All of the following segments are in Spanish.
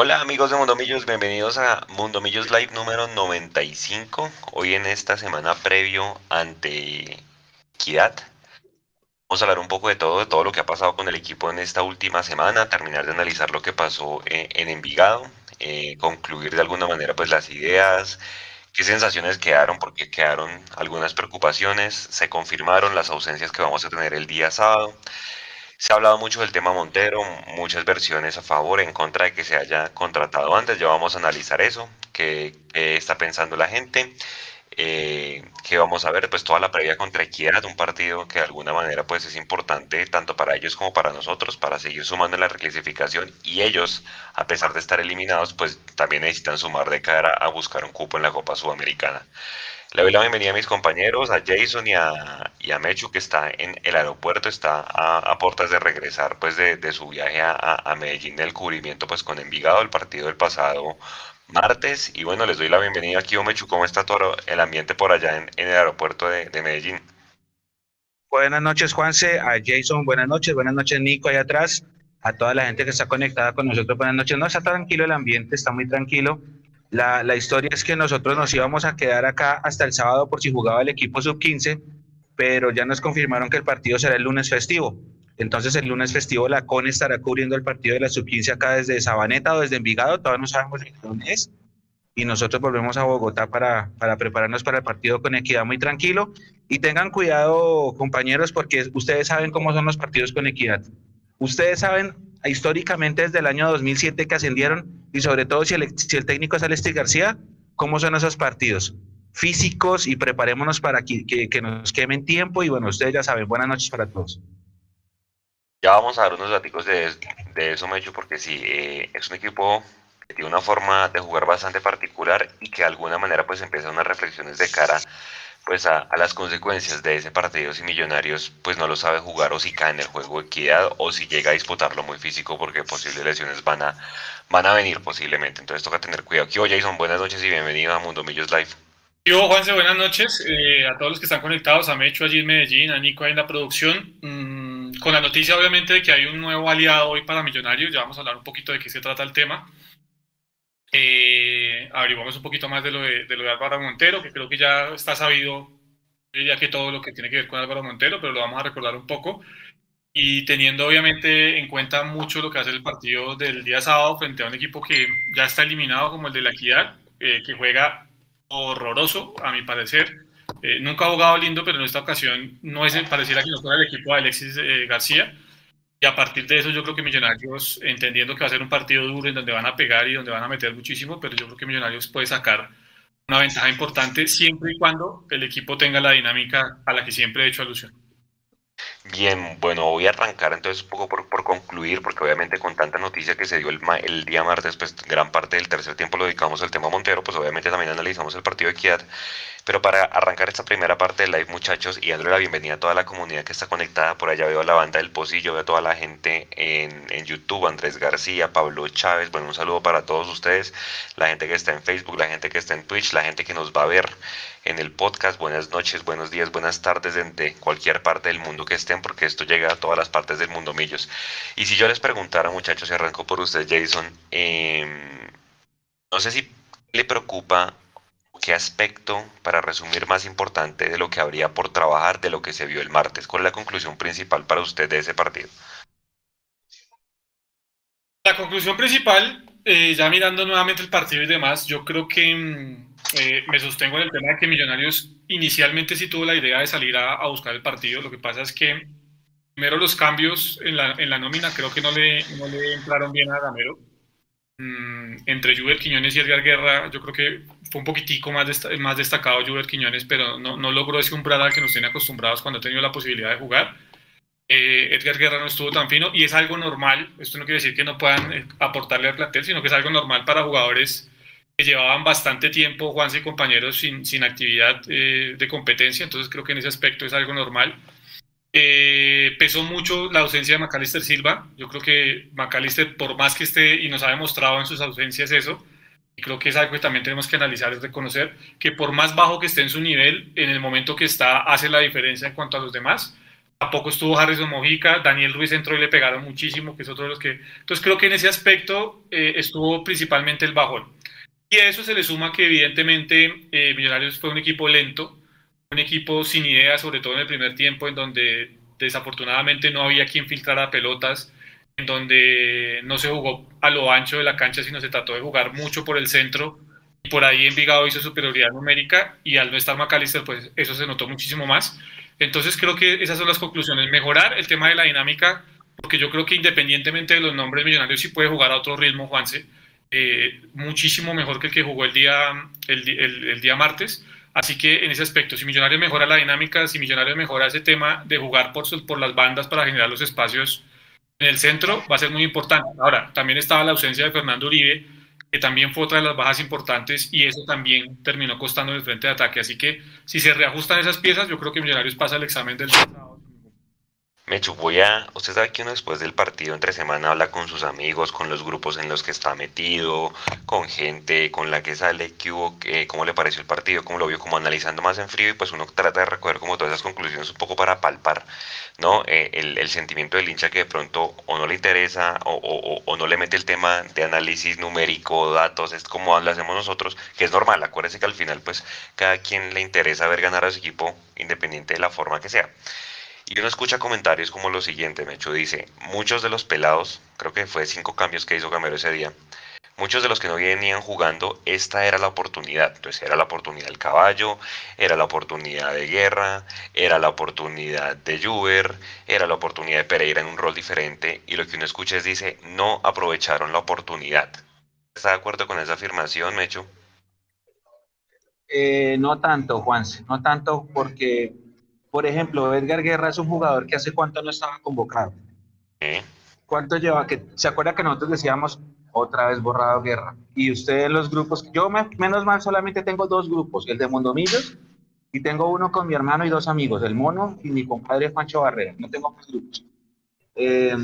Hola amigos de Mundo Millos, bienvenidos a Mundo Millos Live número 95. Hoy en esta semana previo ante Equidad. Vamos a hablar un poco de todo, de todo lo que ha pasado con el equipo en esta última semana, terminar de analizar lo que pasó eh, en Envigado, eh, concluir de alguna manera pues las ideas, qué sensaciones quedaron, porque quedaron algunas preocupaciones, se confirmaron las ausencias que vamos a tener el día sábado. Se ha hablado mucho del tema Montero, muchas versiones a favor, en contra de que se haya contratado antes. Ya vamos a analizar eso, qué, está pensando la gente, eh, que vamos a ver, pues toda la previa contra Equidad, un partido que de alguna manera pues es importante tanto para ellos como para nosotros, para seguir sumando en la reclasificación y ellos, a pesar de estar eliminados, pues también necesitan sumar de cara a buscar un cupo en la Copa Sudamericana. Le doy la bienvenida a mis compañeros, a Jason y a, y a Mechu, que está en el aeropuerto, está a, a puertas de regresar pues de, de su viaje a, a, Medellín del cubrimiento pues con Envigado, el partido del pasado martes. Y bueno, les doy la bienvenida aquí, Mechu, ¿cómo está todo el ambiente por allá en, en el aeropuerto de, de, Medellín? Buenas noches, Juanse, a Jason, buenas noches, buenas noches, Nico, ahí atrás, a toda la gente que está conectada con nosotros, buenas noches. No, está tranquilo el ambiente, está muy tranquilo. La, historia es que nosotros nos íbamos a quedar acá hasta el sábado por si jugaba el equipo sub-15, pero ya nos confirmaron que el partido será el lunes festivo. Entonces el lunes festivo la CONE estará cubriendo el partido de la sub-15 acá desde Sabaneta o desde Envigado, todavía no sabemos dónde es. Y nosotros volvemos a Bogotá para, para prepararnos para el partido con equidad muy tranquilo. Y tengan cuidado, compañeros, porque ustedes saben cómo son los partidos con equidad. Ustedes saben históricamente desde el año 2007 que ascendieron y sobre todo si el, si el técnico es Alexis García, ¿cómo son esos partidos? Físicos y preparémonos para que, que, nos quemen tiempo y bueno, ustedes ya saben, buenas noches para todos. Ya vamos a dar unos datos de, de eso, Mecho, porque sí, eh, es un equipo que tiene una forma de jugar bastante particular y que de alguna manera pues empieza unas reflexiones de cara pues a, a, las consecuencias de ese partido si Millonarios pues no lo sabe jugar o si cae en el juego de equidad o si llega a disputarlo muy físico porque posibles lesiones van a, van a venir posiblemente. Entonces toca tener cuidado. Yo, Jason, buenas noches y bienvenido a Mundo Millos Live. Yo, Juanse, buenas noches eh, a todos los que están conectados, a Mecho allí en Medellín, a Nico ahí en la producción. Mm, con la noticia obviamente de que hay un nuevo aliado hoy para Millonarios, ya vamos a hablar un poquito de qué se trata el tema. Eh, averiguamos un poquito más de lo de, de lo de Álvaro Montero, que creo que ya está sabido, ya que todo lo que tiene que ver con Álvaro Montero, pero lo vamos a recordar un poco. Y teniendo obviamente en cuenta mucho lo que hace el partido del día sábado frente a un equipo que ya está eliminado como el de la Equidad, eh, que juega horroroso, a mi parecer. Eh, nunca ha jugado lindo, pero en esta ocasión no es, pareciera que no fuera el equipo de Alexis eh, García. Y a partir de eso yo creo que Millonarios, entendiendo que va a ser un partido duro en donde van a pegar y donde van a meter muchísimo, pero yo creo que Millonarios puede sacar una ventaja importante siempre y cuando el equipo tenga la dinámica a la que siempre he hecho alusión. Bien, bueno, voy a arrancar entonces un poco por, por, concluir, porque obviamente con tanta noticia que se dio el, el, día martes, pues gran parte del tercer tiempo lo dedicamos al tema Montero, pues obviamente también analizamos el partido de Equidad. Pero para arrancar esta primera parte del live, muchachos, y dándole la bienvenida a toda la comunidad que está conectada, por allá veo a la banda del Pocillo, veo a toda la gente en, en YouTube, Andrés García, Pablo Chávez, bueno, un saludo para todos ustedes, la gente que está en Facebook, la gente que está en Twitch, la gente que nos va a ver en el podcast. Buenas noches, buenos días, buenas tardes de cualquier parte del mundo que estén, porque esto llega a todas las partes del mundo millos. Y si yo les preguntara, muchachos, y arranco por usted, Jason, eh, no sé si le preocupa qué aspecto, para resumir, más importante de lo que habría por trabajar de lo que se vio el martes. ¿Cuál es la conclusión principal para usted de ese partido? La conclusión principal, eh, ya mirando nuevamente el partido y demás, yo creo que eh, me sostengo en el tema de que Millonarios inicialmente sí tuvo la idea de salir a, a, buscar el partido. Lo que pasa es que primero los cambios en la, en la nómina creo que no le, no le entraron bien a Gamero. Mm, entre Juber Quiñones y Edgar Guerra, yo creo que fue un poquitico más, desta más destacado Juber Quiñones, pero no, no, logró ese umbral al que nos tiene acostumbrados cuando ha tenido la posibilidad de jugar. Eh, Edgar Guerra no estuvo tan fino y es algo normal. Esto no quiere decir que no puedan eh, aportarle al plantel, sino que es algo normal para jugadores que llevaban bastante tiempo, Juanse y compañeros, sin, sin actividad eh, de competencia. Entonces creo que en ese aspecto es algo normal. Eh, pesó mucho la ausencia de Macalister Silva. Yo creo que Macalister, por más que esté y nos ha demostrado en sus ausencias eso, y creo que es algo que también tenemos que analizar y reconocer, que por más bajo que esté en su nivel, en el momento que está, hace la diferencia en cuanto a los demás. Tampoco estuvo Harrison Mojica, Daniel Ruiz entró y le pegaron muchísimo, que es otro de los que... Entonces creo que en ese aspecto eh, estuvo principalmente el bajón. Y a eso se le suma que evidentemente eh, Millonarios fue un equipo lento, un equipo sin ideas, sobre todo en el primer tiempo, en donde desafortunadamente no había quien filtrara pelotas, en donde no se jugó a lo ancho de la cancha, sino se trató de jugar mucho por el centro. Y por ahí Envigado hizo superioridad numérica y al no estar McAllister, pues eso se notó muchísimo más. Entonces creo que esas son las conclusiones. Mejorar el tema de la dinámica, porque yo creo que independientemente de los nombres millonarios, sí puede jugar a otro ritmo, Juanse, eh, muchísimo mejor que el que jugó el día, el, el, día martes. Así que en ese aspecto, si Millonarios mejora la dinámica, si Millonarios mejora ese tema de jugar por, por las bandas para generar los espacios en el centro, va a ser muy importante. Ahora, también estaba la ausencia de Fernando Uribe, que también fue otra de las bajas importantes y eso también terminó costando el frente de ataque. Así que si se reajustan esas piezas, yo creo que Millonarios pasa el examen del sábado. Mechu, voy a. Usted sabe que uno después del partido entre semana habla con sus amigos, con los grupos en los que está metido, con gente con la que sale, qué hubo, cómo le pareció el partido, cómo lo vio, como analizando más en frío y pues uno trata de recoger como todas esas conclusiones un poco para palpar, ¿no? Eh, el, sentimiento del hincha que de pronto o no le interesa o, o, no le mete el tema de análisis numérico, datos, es como lo hacemos nosotros, que es normal. Acuérdese que al final, pues, cada quien le interesa ver ganar a su equipo independiente de la forma que sea. Y uno escucha comentarios como lo siguiente, Mecho dice, muchos de los pelados, creo que fue cinco cambios que hizo Gamero ese día, muchos de los que no venían jugando, esta era la oportunidad. Entonces era la oportunidad del caballo, era la oportunidad de Guerra, era la oportunidad de Juber, era la oportunidad de Pereira en un rol diferente. Y lo que uno escucha es, dice, no aprovecharon la oportunidad. ¿Está de acuerdo con esa afirmación, Mecho? Eh, no tanto, Juan, no tanto porque por ejemplo, Edgar Guerra es un jugador que hace cuánto no estaba convocado. ¿Cuánto lleva? Que, ¿Se acuerda que nosotros decíamos otra vez borrado Guerra? Y usted en los grupos, yo menos mal solamente tengo dos grupos, el de Mondomillos y tengo uno con mi hermano y dos amigos, el Mono y mi compadre Juancho Barrera. No tengo más grupos. Eh,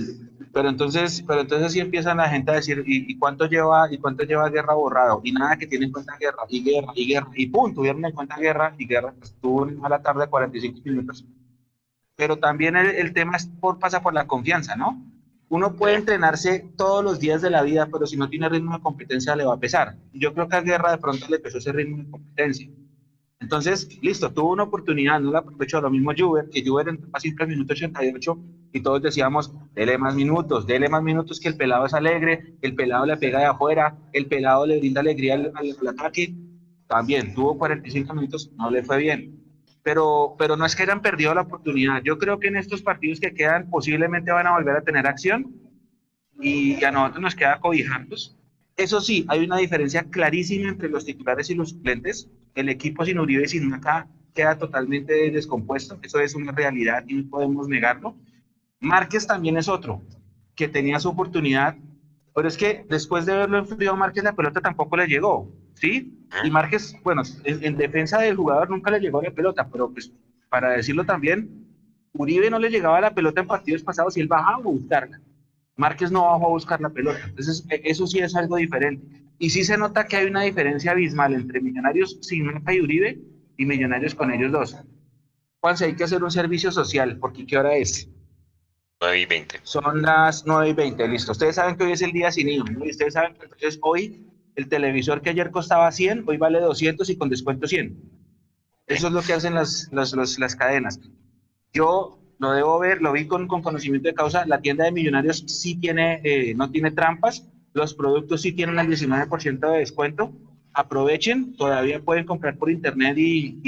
pero entonces, pero entonces sí empiezan la gente a decir, ¿y, cuánto lleva y cuánto lleva guerra borrado? Y nada que tiene en cuenta guerra, y guerra, y guerra, y punto, tuvieron en cuenta guerra, y guerra pues, a la tarde 45 minutos. Pero también el, tema es por, pasa por la confianza, ¿no? Uno puede entrenarse todos los días de la vida, pero si no tiene ritmo de competencia le va a pesar. Yo creo que a Guerra de pronto le pesó ese ritmo de competencia. Entonces, listo, tuvo una oportunidad, no la aprovechó. Lo mismo Juber, que Juber entró a el minuto 88 y todos decíamos, dele más minutos, dele más minutos que el pelado es alegre, el pelado le pega de afuera, el pelado le brinda alegría al, ataque. También tuvo 45 minutos, no le fue bien. Pero, pero no es que hayan perdido la oportunidad. Yo creo que en estos partidos que quedan posiblemente van a volver a tener acción y a nosotros nos queda cobijarnos eso sí, hay una diferencia clarísima entre los titulares y los suplentes. El equipo sin Uribe y sin Maca queda totalmente descompuesto. Eso es una realidad y no podemos negarlo. Márquez también es otro, que tenía su oportunidad, pero es que después de verlo en frío Márquez la pelota tampoco le llegó, ¿sí? Y Márquez, bueno, en, defensa del jugador nunca le llegó la pelota, pero pues para decirlo también, Uribe no le llegaba la pelota en partidos pasados y él bajaba a buscarla. Márquez no bajó a buscar la pelota. Entonces, e, eso sí es algo diferente. Y sí se nota que hay una diferencia abismal entre Millonarios sin Mata y Uribe y Millonarios con ellos dos. Juanse, hay que hacer un servicio social, porque ¿qué hora es? 9 y 20. Son las 9 y 20, listo. Ustedes saben que hoy es el día sin IVA, ¿no? Ustedes saben que entonces hoy el televisor que ayer costaba 100, hoy vale 200 y con descuento 100. Eso es lo que hacen las, las, las cadenas. Yo lo debo ver, lo vi con, con conocimiento de causa, la tienda de millonarios sí tiene, eh, no tiene trampas, los productos sí tienen el 19% de descuento, aprovechen, todavía pueden comprar por internet y,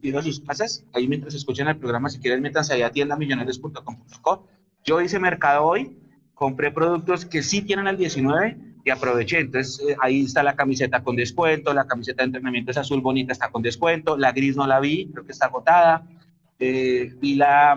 y a sus casas, ahí mientras escuchan el programa, si quieren métanse allá a tiendamillonarios.com.co. Yo hice mercado hoy, compré productos que sí tienen el 19 y aproveché. Entonces eh, ahí está la camiseta con descuento, la camiseta de entrenamiento es azul bonita, está con descuento, la gris no la vi, creo que está agotada. Eh, vi, la,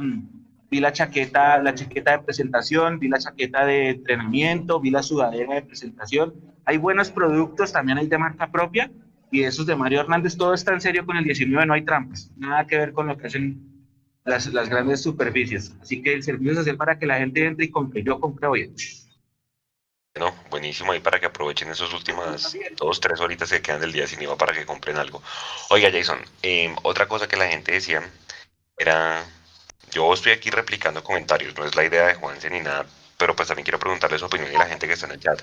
vi la chaqueta, la chaqueta de presentación, vi la chaqueta de entrenamiento, vi la sudadera de presentación. Hay buenos productos, también hay de marca propia y esos de Mario Hernández, todo está en serio con el 19, no hay trampas, nada que ver con lo que hacen las, las grandes superficies. Así que el servicio es hacer para que la gente entre y compre. Yo compré hoy. Bueno, buenísimo ahí para que aprovechen esos últimas dos, tres horitas que quedan del día sin IVA para que compren algo. Oiga, Jason, em, otra cosa que la gente decía era, yo estoy aquí replicando comentarios, no es la idea de Juanse ni nada, pero pues también quiero preguntarle su opinión y la gente que está en el chat.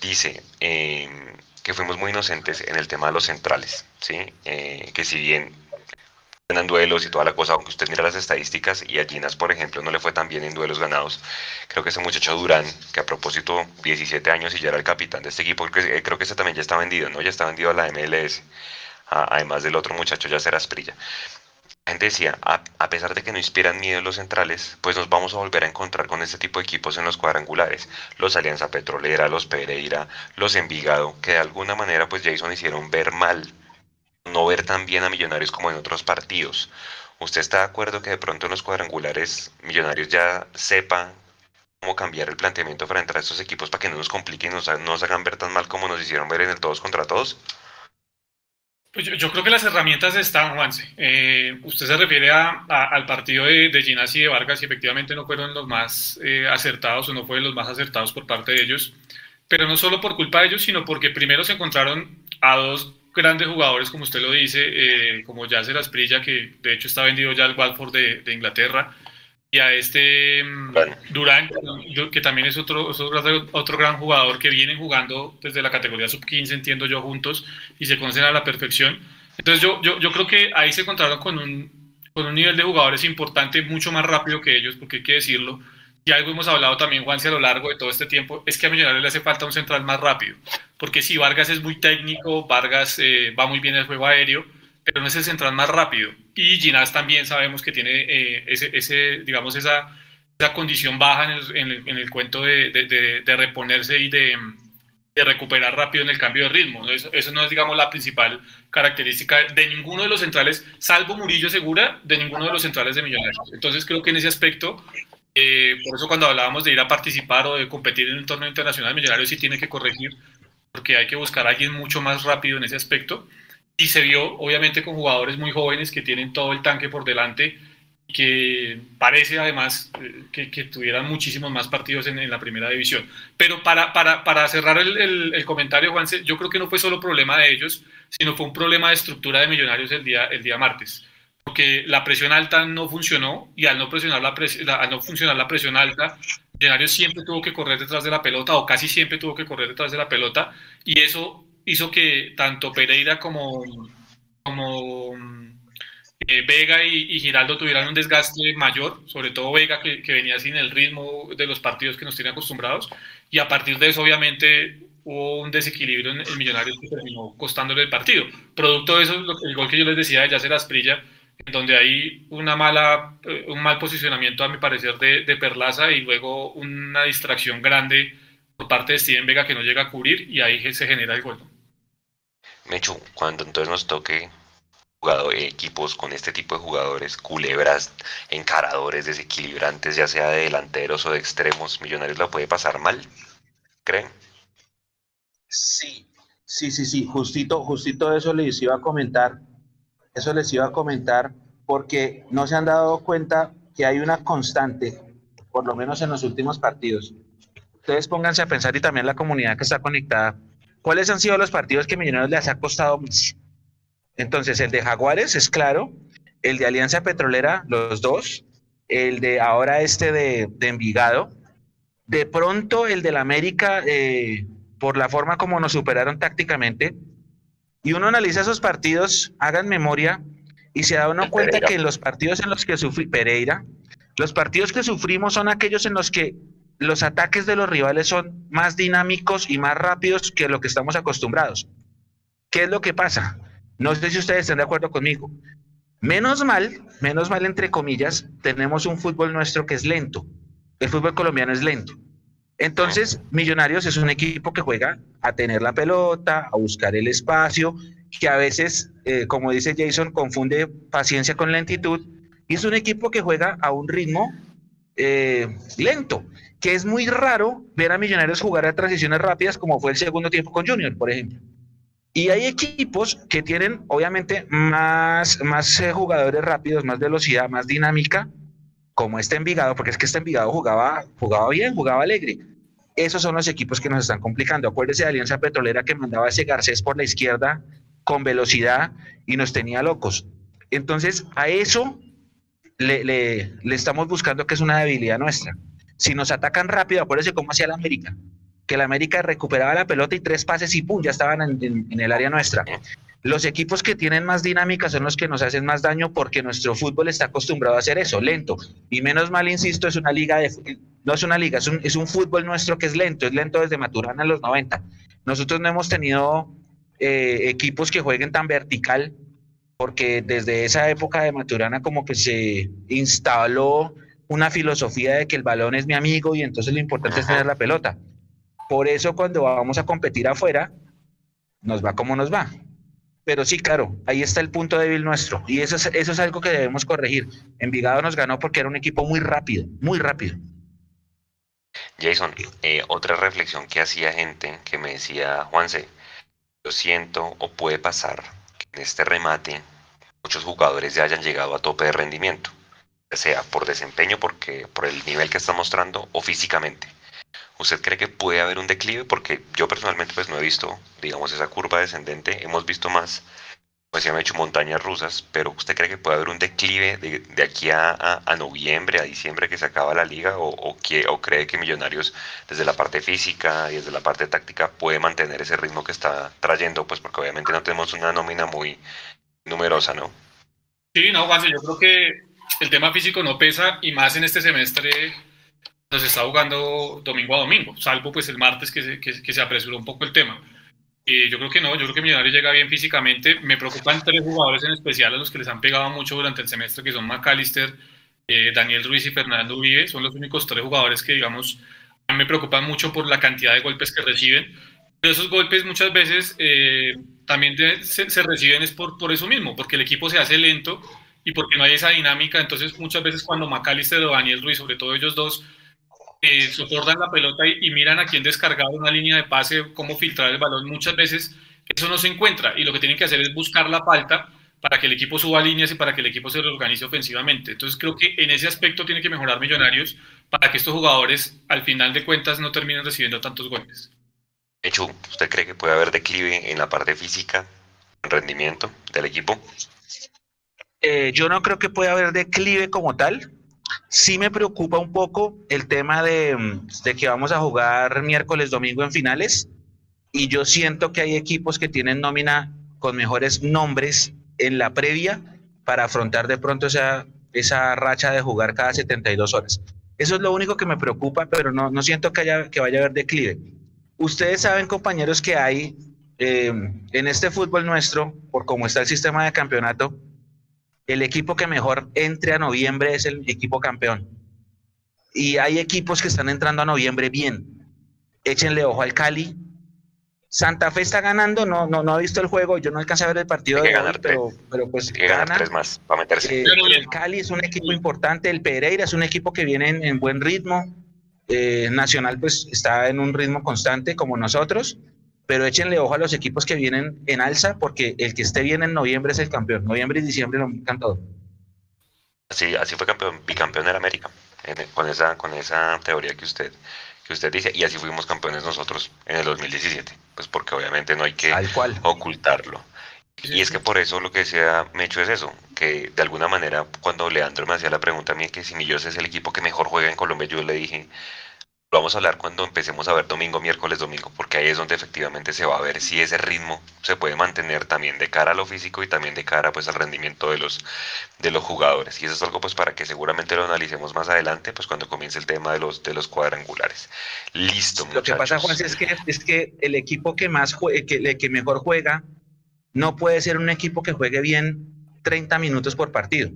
Dice em, que fuimos muy inocentes en el tema de los centrales, ¿sí? Eh, que si bien ganan duelos y toda la cosa, aunque usted mira las estadísticas y a Ginas, por ejemplo, no le fue tan bien en duelos ganados. Creo que ese muchacho Durán, que a propósito, 17 años y ya era el capitán de este equipo, creo que ese también ya está vendido, ¿no? Ya está vendido a la MLS, además del otro muchacho ya será Asprilla. La gente decía, a, pesar de que no inspiran miedo los centrales, pues nos vamos a volver a encontrar con este tipo de equipos en los cuadrangulares. Los Alianza Petrolera, los Pereira, los Envigado, que de alguna manera pues Jason hicieron ver mal no ver tan bien a Millonarios como en otros partidos. ¿Usted está de acuerdo que de pronto en los cuadrangulares Millonarios ya sepa cómo cambiar el planteamiento entrar a estos equipos para que no nos compliquen y nos, nos hagan ver tan mal como nos hicieron ver en el todos contra todos? Pues yo, creo que las herramientas están, Juanse. Eh, usted se refiere a, al partido de, de Ginás y de Vargas y efectivamente no fueron los más eh, acertados o no fueron los más acertados por parte de ellos, pero no solo por culpa de ellos, sino porque primero se encontraron a dos grandes jugadores, como usted lo dice, eh, como Yasser Asprilla, que de hecho está vendido ya al Watford de, Inglaterra, y a este mm, Durán, que también es otro, otro gran jugador que vienen jugando desde la categoría sub-15, entiendo yo, juntos, y se conocen a la perfección. Entonces yo, yo, yo creo que ahí se encontraron con un, con un nivel de jugadores importante, mucho más rápido que ellos, porque hay que decirlo, y algo hemos hablado también, Juanse, a lo largo de todo este tiempo, es que a Millonarios le hace falta un central más rápido. Porque si Vargas es muy técnico, Vargas eh, va muy bien en el juego aéreo, pero no es el central más rápido. Y Ginás también sabemos que tiene eh, ese, ese, digamos, esa, esa condición baja en el, en el, en el cuento de, de, de, reponerse y de, de, recuperar rápido en el cambio de ritmo. Eso, eso, no es, digamos, la principal característica de ninguno de los centrales, salvo Murillo Segura, de ninguno de los centrales de Millonarios. Entonces creo que en ese aspecto eh, por eso cuando hablábamos de ir a participar o de competir en un torneo internacional, Millonarios sí tiene que corregir, porque hay que buscar a alguien mucho más rápido en ese aspecto. Y se vio, obviamente, con jugadores muy jóvenes que tienen todo el tanque por delante y que parece además eh, que, que, tuvieran muchísimos más partidos en, en, la primera división. Pero para, para, para cerrar el, el, el, comentario, Juanse, yo creo que no fue solo problema de ellos, sino fue un problema de estructura de Millonarios el día, el día martes porque la presión alta no funcionó y al no, presionar la al no funcionar la presión alta, Millonarios siempre tuvo que correr detrás de la pelota o casi siempre tuvo que correr detrás de la pelota y eso hizo que tanto Pereira como, como eh, Vega y, Giraldo tuvieran un desgaste mayor, sobre todo Vega que, que, venía sin el ritmo de los partidos que nos tiene acostumbrados y a partir de eso obviamente hubo un desequilibrio en el Millonarios que terminó costándole el partido. Producto de eso, el gol que yo les decía de Yacer Asprilla, donde hay una mala, eh, un mal posicionamiento, a mi parecer, de, de, Perlaza y luego una distracción grande por parte de Steven Vega que no llega a cubrir y ahí se genera el gol. Mechu, cuando entonces nos toque equipos con este tipo de jugadores, culebras, encaradores, desequilibrantes, ya sea de delanteros o de extremos, Millonarios la puede pasar mal, ¿creen? Sí, sí, sí, sí, justito, justito eso les iba a comentar eso les iba a comentar porque no se han dado cuenta que hay una constante, por lo menos en los últimos partidos. Ustedes pónganse a pensar y también la comunidad que está conectada, ¿cuáles han sido los partidos que Millonarios les ha costado mucho? Entonces, el de Jaguares es claro, el de Alianza Petrolera, los dos, el de ahora este de, de Envigado, de pronto el del América, eh, por la forma como nos superaron tácticamente, y uno analiza esos partidos, hagan memoria, y se da uno cuenta que los partidos en los que sufrí, Pereira, los partidos que sufrimos son aquellos en los que los ataques de los rivales son más dinámicos y más rápidos que lo que estamos acostumbrados. ¿Qué es lo que pasa? No sé si ustedes están de acuerdo conmigo. Menos mal, menos mal entre comillas, tenemos un fútbol nuestro que es lento. El fútbol colombiano es lento. Entonces, Millonarios es un equipo que juega a tener la pelota, a buscar el espacio, que a veces, eh, como dice Jason, confunde paciencia con lentitud, y es un equipo que juega a un ritmo eh, lento, que es muy raro ver a Millonarios jugar a transiciones rápidas como fue el segundo tiempo con Junior, por ejemplo. Y hay equipos que tienen, obviamente, más, más eh, jugadores rápidos, más velocidad, más dinámica, como este Envigado, porque es que este Envigado jugaba, jugaba bien, jugaba alegre. Esos son los equipos que nos están complicando. Acuérdese de Alianza Petrolera que mandaba ese Garcés por la izquierda con velocidad y nos tenía locos. Entonces, a eso le, estamos buscando que es una debilidad nuestra. Si nos atacan rápido, acuérdense cómo hacía la América que la América recuperaba la pelota y tres pases y pum, ya estaban en, el área nuestra. Los equipos que tienen más dinámica son los que nos hacen más daño porque nuestro fútbol está acostumbrado a hacer eso, lento. Y menos mal, insisto, es una liga de, no es una liga, es un, fútbol nuestro que es lento, es lento desde Maturana a los 90. Nosotros no hemos tenido eh, equipos que jueguen tan vertical porque desde esa época de Maturana como que se instaló una filosofía de que el balón es mi amigo y entonces lo importante es tener la pelota. Por eso cuando vamos a competir afuera, nos va como nos va. Pero sí, claro, ahí está el punto débil nuestro. Y eso es, eso es algo que debemos corregir. Envigado nos ganó porque era un equipo muy rápido, muy rápido. Jason, eh, otra reflexión que hacía gente que me decía, Juanse, yo siento o puede pasar en este remate muchos jugadores ya hayan llegado a tope de rendimiento, ya sea por desempeño, porque por el nivel que está mostrando o físicamente. ¿Usted cree que puede haber un declive? Porque yo personalmente pues no he visto, digamos, esa curva descendente. Hemos visto más, pues se han hecho montañas rusas, pero ¿usted cree que puede haber un declive de, aquí a, noviembre, a diciembre que se acaba la liga? O, o, ¿O cree que Millonarios desde la parte física y desde la parte táctica puede mantener ese ritmo que está trayendo? Pues porque obviamente no tenemos una nómina muy numerosa, ¿no? Sí, no, Juan, yo creo que el tema físico no pesa y más en este semestre se está jugando domingo a domingo, salvo pues el martes que se, que, se apresuró un poco el tema. Y yo creo que no, yo creo que Millonarios llega bien físicamente. Me preocupan tres jugadores en especial a los que les han pegado mucho durante el semestre, que son McAllister, eh, Daniel Ruiz y Fernando Uribe. Son los únicos tres jugadores que, digamos, me preocupan mucho por la cantidad de golpes que reciben. Pero esos golpes muchas veces eh, también se, se, reciben es por, por eso mismo, porque el equipo se hace lento y porque no hay esa dinámica. Entonces, muchas veces cuando McAllister o Daniel Ruiz, sobre todo ellos dos, eh, soportan la pelota y, miran a quién descargar una línea de pase, cómo filtrar el balón. Muchas veces eso no se encuentra y lo que tienen que hacer es buscar la falta para que el equipo suba líneas y para que el equipo se reorganice ofensivamente. Entonces creo que en ese aspecto tiene que mejorar Millonarios para que estos jugadores al final de cuentas no terminen recibiendo tantos golpes. Hecho, ¿usted cree que puede haber declive en la parte física, en rendimiento del equipo? Eh, yo no creo que pueda haber declive como tal. Sí me preocupa un poco el tema de, que vamos a jugar miércoles, domingo en finales y yo siento que hay equipos que tienen nómina con mejores nombres en la previa para afrontar de pronto esa, esa racha de jugar cada 72 horas. Eso es lo único que me preocupa, pero no, no siento que, haya, que vaya a haber declive. Ustedes saben, compañeros, que hay eh, en este fútbol nuestro, por cómo está el sistema de campeonato, el equipo que mejor entre a noviembre es el equipo campeón. Y hay equipos que están entrando a noviembre bien. Échenle ojo al Cali. Santa Fe está ganando, no, no, no ha visto el juego, yo no alcancé a ver el partido de hoy, pero, pero pues gana. tres más para meterse. Eh, el Cali es un equipo importante, el Pereira es un equipo que viene en, buen ritmo. Eh, Nacional pues está en un ritmo constante como nosotros pero échenle ojo a los equipos que vienen en alza, porque el que esté bien en noviembre es el campeón. Noviembre y diciembre lo han todo. Sí, así fue campeón, bicampeón de la América, con, esa, con esa teoría que usted, que usted dice, y así fuimos campeones nosotros en el 2017, pues porque obviamente no hay que ocultarlo. Y es que por eso lo que decía Mecho es eso, que de alguna manera cuando Leandro me hacía la pregunta a mí que si Millos es el equipo que mejor juega en Colombia, yo le dije, vamos a hablar cuando empecemos a ver domingo, miércoles, domingo, porque ahí es donde efectivamente se va a ver si ese ritmo se puede mantener también de cara a lo físico y también de cara pues al rendimiento de los de los jugadores. Y eso es algo pues para que seguramente lo analicemos más adelante, pues cuando comience el tema de los de los cuadrangulares. Listo. Lo que pasa, Juan, es que es que el equipo que más juegue, que, que mejor juega no puede ser un equipo que juegue bien 30 minutos por partido.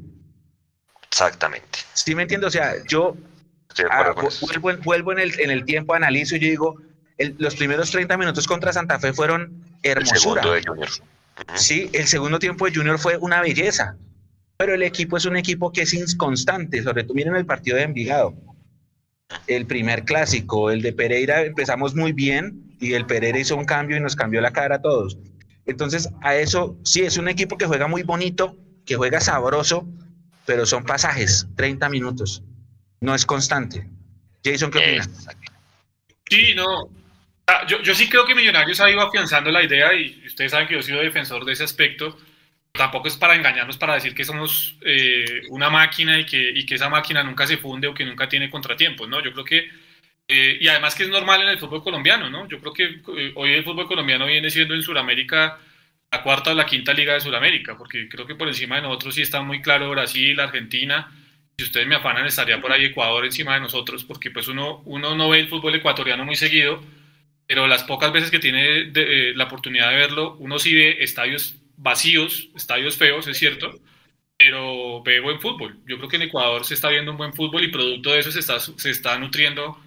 Exactamente. Sí, me entiendo. O sea, yo Ah, vuelvo, en, el, en el tiempo, analizo y yo digo, los primeros 30 minutos contra Santa Fe fueron hermosura. El de Junior. Sí, el segundo tiempo de Junior fue una belleza, pero el equipo es un equipo que es inconstante, sobre todo miren el partido de Envigado, el primer clásico, el de Pereira empezamos muy bien y el Pereira hizo un cambio y nos cambió la cara a todos. Entonces, a eso sí, es un equipo que juega muy bonito, que juega sabroso, pero son pasajes, 30 minutos no es constante. Jason, ¿qué opinas? Sí, no. Yo, yo, sí creo que Millonarios ha ido afianzando la idea y ustedes saben que yo he sido defensor de ese aspecto. tampoco es para engañarnos, para decir que somos eh, una máquina y que, y que esa máquina nunca se funde o que nunca tiene contratiempos, ¿no? Yo creo que, eh, y además que es normal en el fútbol colombiano, ¿no? Yo creo que eh, hoy el fútbol colombiano viene siendo en Sudamérica la cuarta o la quinta liga de Sudamérica, porque creo que por encima de nosotros sí está muy claro Brasil, Argentina, si ustedes me afanan estaría por ahí Ecuador encima de nosotros, porque pues uno, uno no ve el fútbol ecuatoriano muy seguido, pero las pocas veces que tiene la oportunidad de verlo, uno sí ve estadios vacíos, estadios feos, es cierto, pero ve buen fútbol. Yo creo que en Ecuador se está viendo un buen fútbol y producto de eso se está, se está nutriendo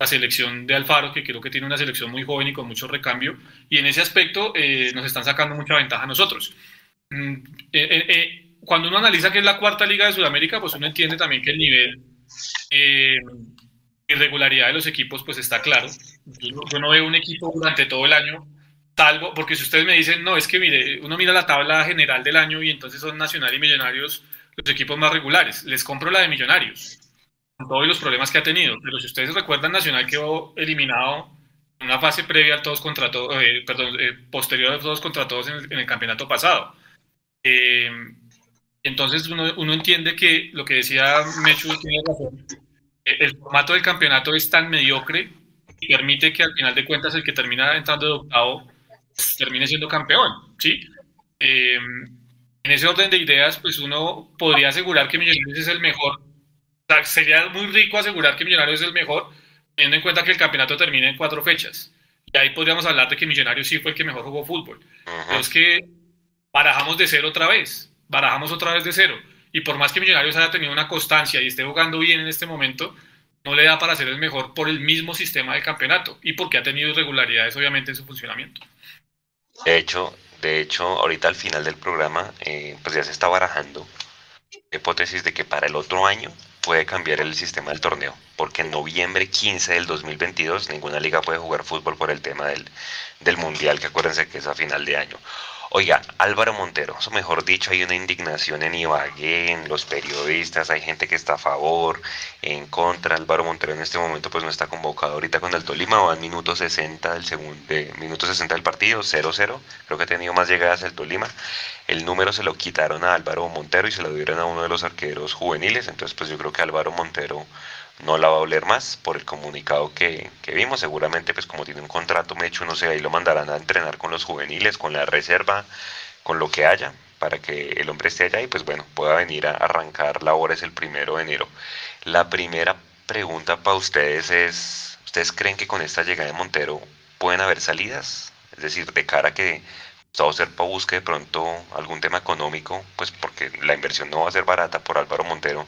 la selección de Alfaro, que creo que tiene una selección muy joven y con mucho recambio, y en ese aspecto eh, nos están sacando mucha ventaja a nosotros. Mm, eh, eh, cuando uno analiza que es la cuarta liga de Sudamérica, pues uno entiende también que el nivel de irregularidad de los equipos pues está claro. yo no veo un equipo durante todo el año Salvo, porque si ustedes me dicen, no, es que mire, uno mira la tabla general del año y entonces son Nacional y Millonarios los equipos más regulares. Les compro la de Millonarios, con todos los problemas que ha tenido. Pero si ustedes recuerdan, Nacional quedó eliminado en una fase previa al todos contra todos, eh, perdón, eh, posterior a todos contra todos en el, campeonato pasado. Eh, entonces uno, uno, entiende que lo que decía Mechu tiene razón. El formato del campeonato es tan mediocre y permite que al final de cuentas el que termina entrando de octavo termine siendo campeón, ¿sí? Em, en ese orden de ideas, pues uno podría asegurar que Millonarios es el mejor. O sea, sería muy rico asegurar que Millonarios es el mejor, teniendo en cuenta que el campeonato termina en cuatro fechas. Y ahí podríamos hablar de que Millonarios sí fue el que mejor jugó fútbol. Pero es que barajamos de cero otra vez, barajamos otra vez de cero. Y por más que Millonarios haya tenido una constancia y esté jugando bien en este momento, no le da para ser el mejor por el mismo sistema de campeonato y porque ha tenido irregularidades obviamente en su funcionamiento. De hecho, de hecho, ahorita al final del programa, eh, pues ya se está barajando la hipótesis de que para el otro año puede cambiar el sistema del torneo, porque en noviembre 15 del 2022 ninguna liga puede jugar fútbol por el tema del, del mundial, que acuérdense que es a final de año. Oiga, Álvaro Montero, o mejor dicho, hay una indignación en Ibagué, en los periodistas, hay gente que está a favor, en contra. Álvaro Montero en este momento pues no está convocado ahorita con el Tolima, va en minuto 60 del segundo, minuto 60 del partido, 0-0. Creo que ha tenido más llegadas el Tolima. El número se lo quitaron a Álvaro Montero y se lo dieron a uno de los arqueros juveniles, entonces pues yo creo que Álvaro Montero no la va a oler más por el comunicado que, vimos. Seguramente, pues como tiene un contrato hecho, no sé, ahí lo mandarán a entrenar con los juveniles, con la reserva, con lo que haya, para que el hombre esté allá y pues bueno, pueda venir a arrancar labores el primero de enero. La primera pregunta para ustedes es, ¿ustedes creen que con esta llegada de Montero pueden haber salidas? Es decir, de cara a que Gustavo Serpa busque de pronto algún tema económico, pues porque la inversión no va a ser barata por Álvaro Montero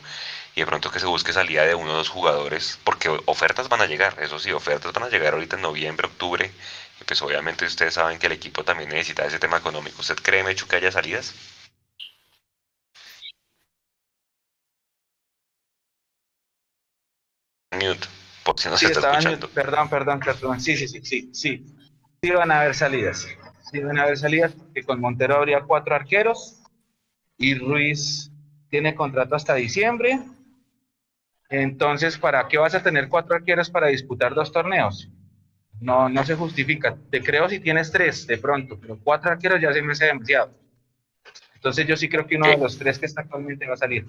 y de pronto que se busque salida de uno o dos jugadores, porque ofertas van a llegar, eso sí, ofertas van a llegar ahorita en noviembre, octubre, y pues obviamente ustedes saben que el equipo también necesita ese tema económico. ¿Usted cree, Mechu, que haya salidas? Mute, por si no se está escuchando. Perdón, perdón, perdón. Sí, sí, sí, sí, sí. Sí van a haber salidas. Sí a haber salidas, porque con Montero habría cuatro arqueros y Ruiz tiene contrato hasta diciembre entonces, ¿para qué vas a tener cuatro arqueros para disputar dos torneos? No, no se justifica. Te creo si tienes tres, de pronto, pero cuatro arqueros ya se me hace demasiado. Entonces, yo sí creo que uno de los tres que está actualmente va a salir.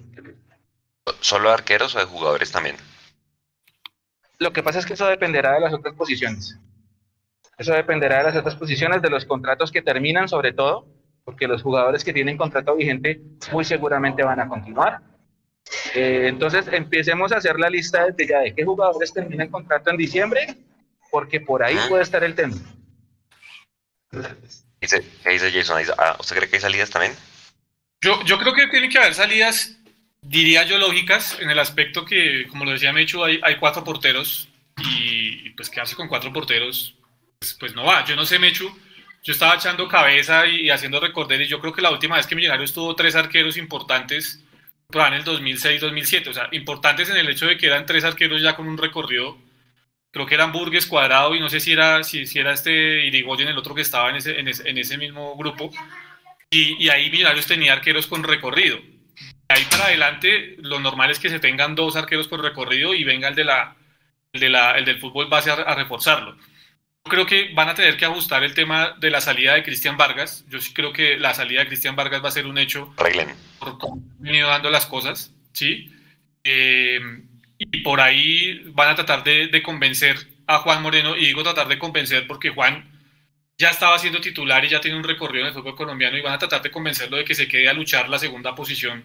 ¿Solo arqueros o de jugadores también? Lo que pasa es que eso dependerá de las otras posiciones. Eso dependerá de las otras posiciones, de los contratos que terminan, sobre todo, porque los jugadores que tienen contrato vigente muy seguramente van a continuar eh, entonces, empecemos a hacer la lista desde ya de qué jugadores terminan contrato en diciembre, porque por ahí puede estar el tema. Dice, ¿Qué dice Jason? Ah, ¿Usted cree que hay salidas también? Yo, yo creo que tiene que haber salidas, diría yo, lógicas, en el aspecto que, como lo decía Mechu, hay, hay cuatro porteros y, pues quedarse con cuatro porteros, pues, pues, no va. Yo no sé, Mechu, yo estaba echando cabeza y, y haciendo recordar y yo creo que la última vez que Millonarios tuvo tres arqueros importantes en el 2006-2007, o sea, importantes en el hecho de que eran tres arqueros ya con un recorrido, creo que eran Burgues, Cuadrado y no sé si era, si, si era este Irigoyen el otro que estaba en ese, en ese, mismo grupo, y, y, ahí Millonarios tenía arqueros con recorrido. ahí para adelante, lo normal es que se tengan dos arqueros con recorrido y venga el, de la, de la, el del fútbol base a, reforzarlo. Creo que van a tener que ajustar el tema de la salida de Cristian Vargas. Yo sí creo que la salida de Cristian Vargas va a ser un hecho Arreglen. por cómo han venido dando las cosas, ¿sí? Eh, y por ahí van a tratar de, de, convencer a Juan Moreno, y digo tratar de convencer porque Juan ya estaba siendo titular y ya tiene un recorrido en el fútbol colombiano y van a tratar de convencerlo de que se quede a luchar la segunda posición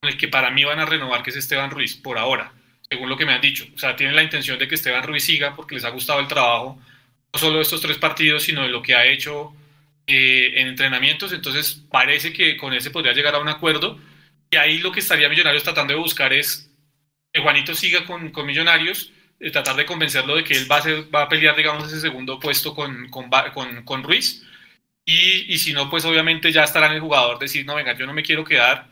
con el que para mí van a renovar, que es Esteban Ruiz, por ahora, según lo que me han dicho. O sea, tienen la intención de que Esteban Ruiz siga porque les ha gustado el trabajo, no solo estos tres partidos, sino de lo que ha hecho eh, en entrenamientos. Entonces, parece que con ese podría llegar a un acuerdo. Y ahí lo que estaría Millonarios tratando de buscar es que Juanito siga con, con Millonarios eh, tratar de convencerlo de que él va a, ser, va a pelear, digamos, ese segundo puesto con, con, con, Ruiz. Y, y, si no, pues obviamente ya estará el jugador decir, no, venga, yo no me quiero quedar,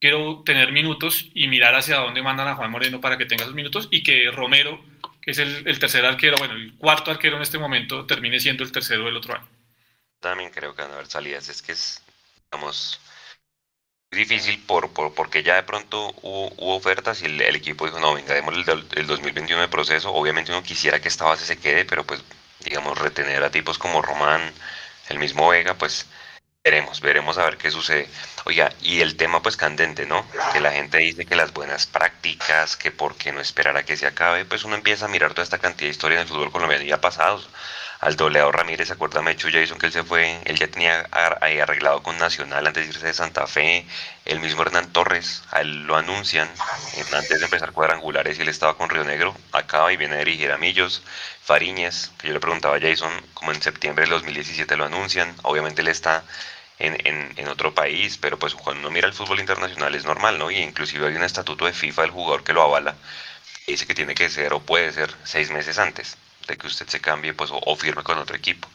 quiero tener minutos y mirar hacia dónde mandan a Juan Moreno para que tenga esos minutos y que Romero, que es el, el tercer arquero, bueno, el cuarto arquero en este momento, termine siendo el tercero del otro año. También creo que van a haber salidas, es que es, digamos, difícil por, por, porque ya de pronto hubo, hubo ofertas y el, el, equipo dijo, no, venga, demos el, el 2021 de proceso. Obviamente uno quisiera que esta base se quede, pero pues, digamos, retener a tipos como Román, el mismo Vega, pues veremos, veremos a ver qué sucede. Oiga, y el tema pues candente, ¿no? Que la gente dice que las buenas prácticas, que por qué no esperar a que se acabe, pues uno empieza a mirar toda esta cantidad de historia en el fútbol colombiano ya pasados al dobleado Ramírez, acuérdame Chu Jason que él se fue, él ya tenía ahí arreglado con Nacional antes de irse de Santa Fe, el mismo Hernán Torres, a él lo anuncian antes de empezar cuadrangulares y él estaba con Río Negro, acaba y viene a dirigir a Millos, Fariñez, que yo le preguntaba a Jason, como en septiembre del 2017 lo anuncian, obviamente él está en, en, en, otro país, pero pues cuando uno mira el fútbol internacional es normal, ¿no? Y inclusive hay un estatuto de FIFA del jugador que lo avala, que dice que tiene que ser o puede ser seis meses antes de que usted se cambie pues, o, o, firme con otro equipo.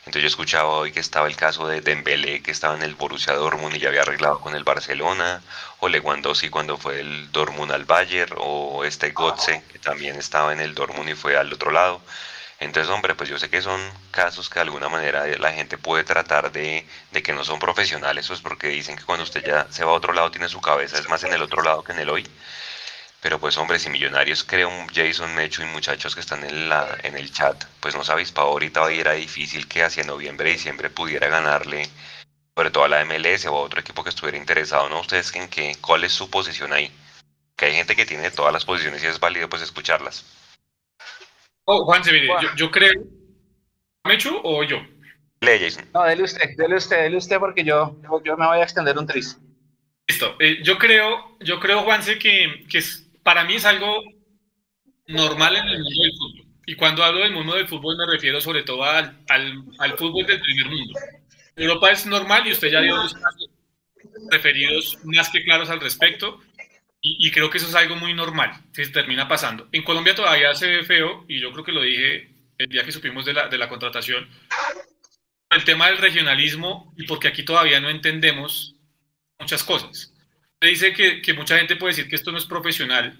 Entonces yo escuchaba hoy que estaba el caso de Dembélé, que estaba en el Borussia Dortmund y ya había arreglado con el Barcelona, o Lewandowski cuando fue el Dortmund al Bayern, o este Gotze, que también estaba en el Dortmund y fue al otro lado. Entonces, hombre, pues yo sé que son casos que de alguna manera la gente puede tratar de, de que no son profesionales, pues porque dicen que cuando usted ya se va a otro lado tiene su cabeza, es más en el otro lado que en el hoy. Pero pues hombre, si Millonarios crea un Jason Mecho y muchachos que están en, en el chat, pues no sabéis, para ahorita hoy era difícil que hacia noviembre, diciembre pudiera ganarle, sobre todo a la MLS o a otro equipo que estuviera interesado, ¿no? ¿Ustedes en qué, cuál es su posición ahí? Que hay gente que tiene todas las posiciones y es válido pues escucharlas. Oh, Juan, se mire, yo, yo, creo... ¿Mecho o yo? Lee, Jason. No, dele usted, dele usted, dele usted porque yo, yo, yo me voy a extender un tris. Listo. Eh, yo creo, yo creo, Juanse, que, que es, para mí es algo normal en el mundo del fútbol. Y cuando hablo del mundo del fútbol me refiero sobre todo al, al, al fútbol del primer mundo. Europa es normal y usted ya dio los casos referidos más que claros al respecto. Y, y, creo que eso es algo muy normal, se termina pasando. En Colombia todavía se ve feo, y yo creo que lo dije el día que supimos de la, de la contratación, el tema del regionalismo y porque aquí todavía no entendemos muchas cosas. Se dice que, que, mucha gente puede decir que esto no es profesional,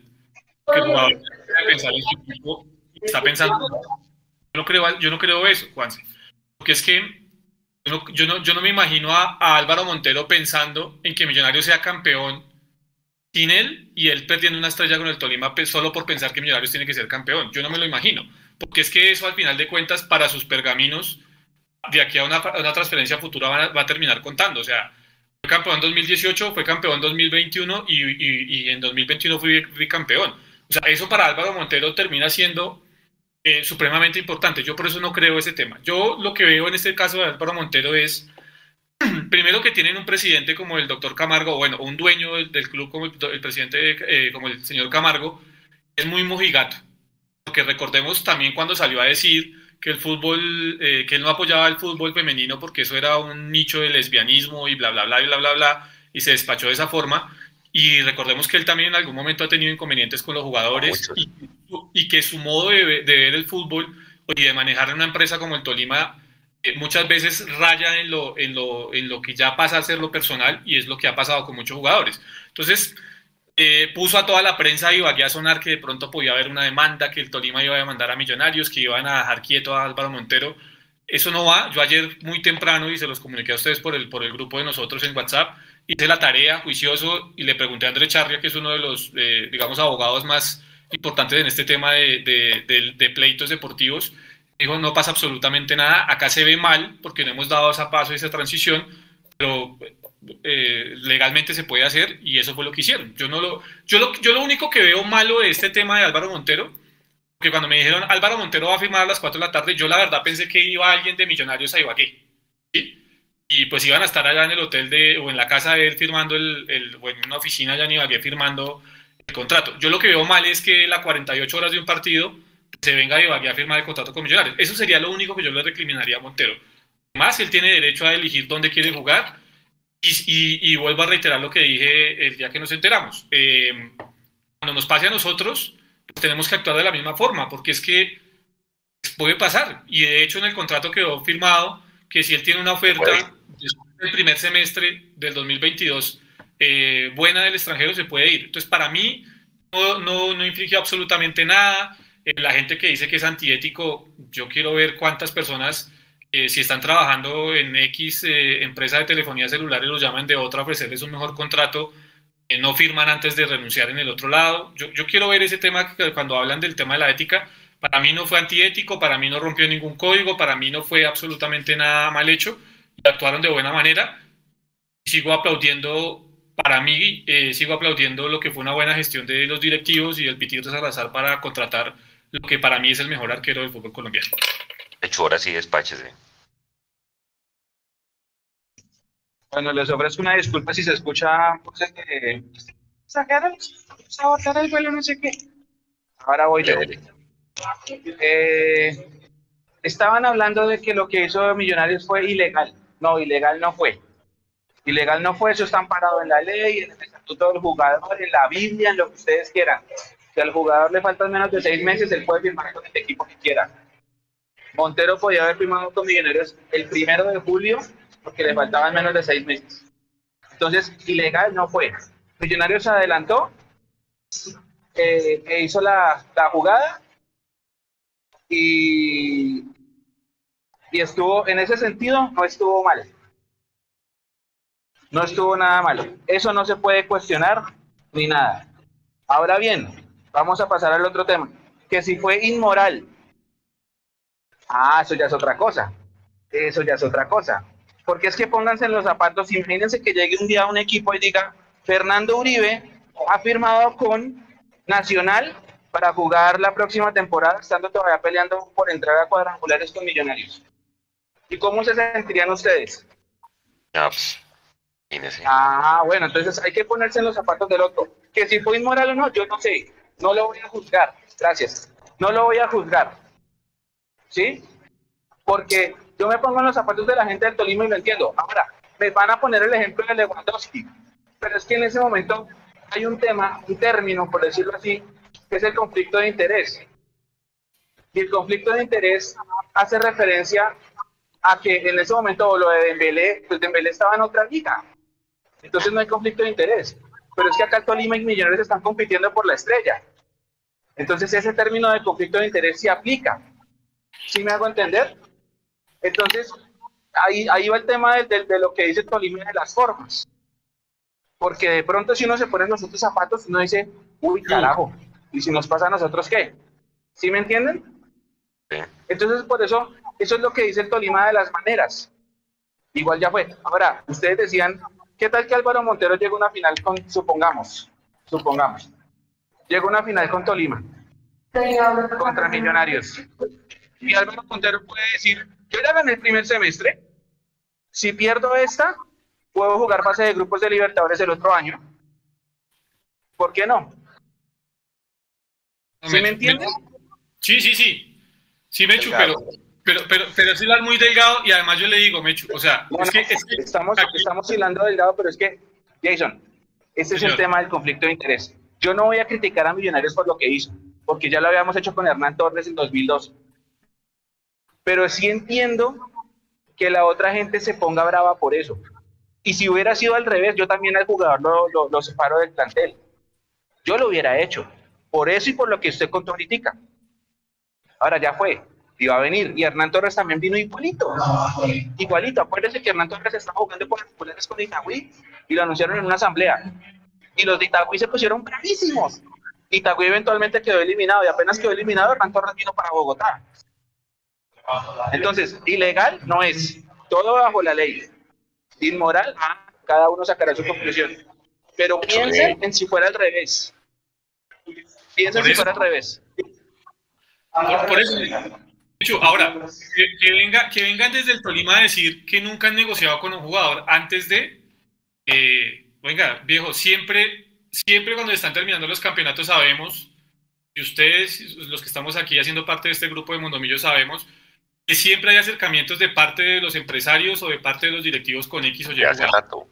que el jugador pensar en su equipo está pensando. Yo no creo, yo no creo eso, Juanse, porque es que yo no, yo no, yo no me imagino a, a, Álvaro Montero pensando en que Millonarios sea campeón sin él y él perdiendo una estrella con el Tolima solo por pensar que Millonarios tiene que ser campeón. Yo no me lo imagino, porque es que eso al final de cuentas para sus pergaminos de aquí a una, una transferencia futura va a, va a terminar contando. O sea, fue campeón en 2018, fue campeón en 2021 y, y, y en 2021 fui, fui, campeón. O sea, eso para Álvaro Montero termina siendo eh, supremamente importante. Yo por eso no creo ese tema. Yo lo que veo en este caso de Álvaro Montero es, primero que tienen un presidente como el doctor Camargo, bueno, un dueño del, del club como el, el presidente, eh, como el señor Camargo, es muy mojigato. Porque recordemos también cuando salió a decir que el fútbol, eh, que él no apoyaba el fútbol femenino porque eso era un nicho de lesbianismo y bla, bla, bla, bla, bla, bla, y se despachó de esa forma. Y recordemos que él también en algún momento ha tenido inconvenientes con los jugadores y, y, que su modo de, de, ver el fútbol y de manejar una empresa como el Tolima eh, muchas veces raya en lo, en, lo, en lo que ya pasa a ser lo personal y es lo que ha pasado con muchos jugadores. Entonces, eh, puso a toda la prensa y a sonar que de pronto podía haber una demanda, que el Tolima iba a demandar a Millonarios, que iban a dejar quieto a Álvaro Montero. Eso no va. Yo ayer muy temprano, y se los comuniqué a ustedes por el, por el grupo de nosotros en WhatsApp, hice la tarea juicioso y le pregunté a André Charria, que es uno de los, eh, digamos, abogados más importantes en este tema de, de, de, de pleitos deportivos, Dijo, no pasa absolutamente nada, acá se ve mal porque no hemos dado ese paso, esa transición, pero eh, legalmente se puede hacer y eso fue lo que hicieron. Yo, no lo, yo, lo, yo lo único que veo malo de este tema de Álvaro Montero, que cuando me dijeron Álvaro Montero va a firmar a las 4 de la tarde, yo la verdad pensé que iba alguien de Millonarios a Ibagué. ¿sí? Y pues iban a estar allá en el hotel de, o en la casa de él firmando el, el o en una oficina allá en Ibagué firmando el contrato. Yo lo que veo mal es que las 48 horas de un partido se venga de Ibagué a firmar el contrato con Millonarios. Eso sería lo único que yo le recriminaría a Montero. Más, él tiene derecho a elegir dónde quiere jugar y, vuelvo a reiterar lo que dije el día que nos enteramos. Eh, cuando nos pase a nosotros, pues tenemos que actuar de la misma forma, porque es que puede pasar. Y de hecho en el contrato quedó firmado que si él tiene una oferta del primer semestre del 2022 eh, buena del extranjero, se puede ir. Entonces, para mí no, no, no inflige absolutamente nada. Eh, la gente que dice que es antiético, yo quiero ver cuántas personas eh, si están trabajando en X eh, empresa de telefonía celular y los llaman de otra a ofrecerles un mejor contrato, eh, no firman antes de renunciar en el otro lado. Yo, yo, quiero ver ese tema cuando hablan del tema de la ética. Para mí no fue antiético, para mí no rompió ningún código, para mí no fue absolutamente nada mal hecho actuaron de buena manera. Sigo aplaudiendo, para mí, sigo aplaudiendo lo que fue una buena gestión de los directivos y el Pitito Salazar para contratar lo que para mí es el mejor arquero del fútbol colombiano. De hecho, ahora sí despáchese. Bueno, les ofrezco una disculpa si se escucha que sacaron, sabotar el vuelo, no sé qué. Ahora voy yo. Eh, estaban hablando de que lo que hizo Millonarios fue ilegal. No, ilegal no fue. Ilegal no fue, eso está amparado en la ley, en el estatuto del jugador, en la Biblia, en lo que ustedes quieran. Si al jugador le faltan menos de seis meses, él puede firmar con el equipo que quiera. Montero podía haber firmado con Millonarios el primero de julio porque le faltaban menos de seis meses. Entonces, ilegal no fue. Millonarios se adelantó, eh, e hizo la, la jugada y, y estuvo, en ese sentido, no estuvo mal. No estuvo nada malo. Eso no se puede cuestionar ni nada. Ahora bien, vamos a pasar al otro tema. Que si fue inmoral Ah, eso ya es otra cosa. Eso ya es otra cosa. Porque es que pónganse en los zapatos, imagínense que llegue un día un equipo y diga, Fernando Uribe ha firmado con Nacional para jugar la próxima temporada, estando todavía peleando por entrar a cuadrangulares con Millonarios. ¿Y cómo se sentirían ustedes? Ah, pues, ah, bueno, entonces hay que ponerse en los zapatos del otro. Que si fue inmoral o no, yo no sé. No lo voy a juzgar. Gracias. No lo voy a juzgar. ¿sí? Porque yo me pongo en los zapatos de la gente del Tolima y lo entiendo. Ahora, me van a poner el ejemplo de Lewandowski, pero es que en ese momento hay un tema, un término, por decirlo así, que es el conflicto de interés. Y el conflicto de interés hace referencia a que en ese momento lo de Dembélé, pues Dembélé estaba en otra liga. Entonces no hay conflicto de interés. Pero es que acá Tolima y Millonarios están compitiendo por la estrella. Entonces ese término de conflicto de interés se aplica. ¿Sí me hago entender? Entonces, ahí, ahí va el tema de, de, lo que dice Tolima de las formas. Porque de pronto si uno se pone en los otros zapatos, uno dice, uy, carajo, ¿y si nos pasa a nosotros qué? ¿Sí me entienden? Entonces, por eso, eso es lo que dice el Tolima de las maneras. Igual ya fue. Ahora, ustedes decían, ¿qué tal que Álvaro Montero llega a una final con, supongamos, supongamos, llega a una final con Tolima, contra Millonarios? y Álvaro Montero puede decir, yo ya gané el primer semestre, si pierdo esta, puedo jugar fase de grupos de Libertadores el otro año. ¿Por qué no? ¿Sí me, entiendes? Sí, sí, sí. Sí, Mechu, pero, pero, pero, pero es hilar muy delgado y además yo le digo, Mechu, o sea, es, que, estamos, estamos hilando delgado, pero es que, Jason, ese es el tema del conflicto de interés. Yo no voy a criticar a Millonarios por lo que hizo, porque ya lo habíamos hecho con Hernán Torres en 2002 pero sí entiendo que la otra gente se ponga brava por eso. Y si hubiera sido al revés, yo también al jugador lo, separo del plantel. Yo lo hubiera hecho. Por eso y por lo que usted contó critica. Ahora ya fue. Iba a venir. Y Hernán Torres también vino igualito. Igualito. Acuérdese que Hernán Torres estaba jugando con los con Itagüí y lo anunciaron en una asamblea. Y los de Itagüí se pusieron bravísimos. Itagüí eventualmente quedó eliminado y apenas quedó eliminado, Torres vino para Bogotá. Entonces, ilegal no es, todo bajo la ley. Inmoral, ah, cada uno sacará su conclusión. Pero piensen en si fuera al revés. Piensen si fuera al revés. Por, eso, ahora, que, venga, que vengan desde el Tolima a decir que nunca han negociado con un jugador antes de, eh, venga, viejo, siempre, siempre cuando están terminando los campeonatos sabemos, y ustedes, los que estamos aquí haciendo parte de este grupo de Mondomillo, sabemos que siempre hay acercamientos de parte de los empresarios o de parte de los directivos con X o Y. hace rato.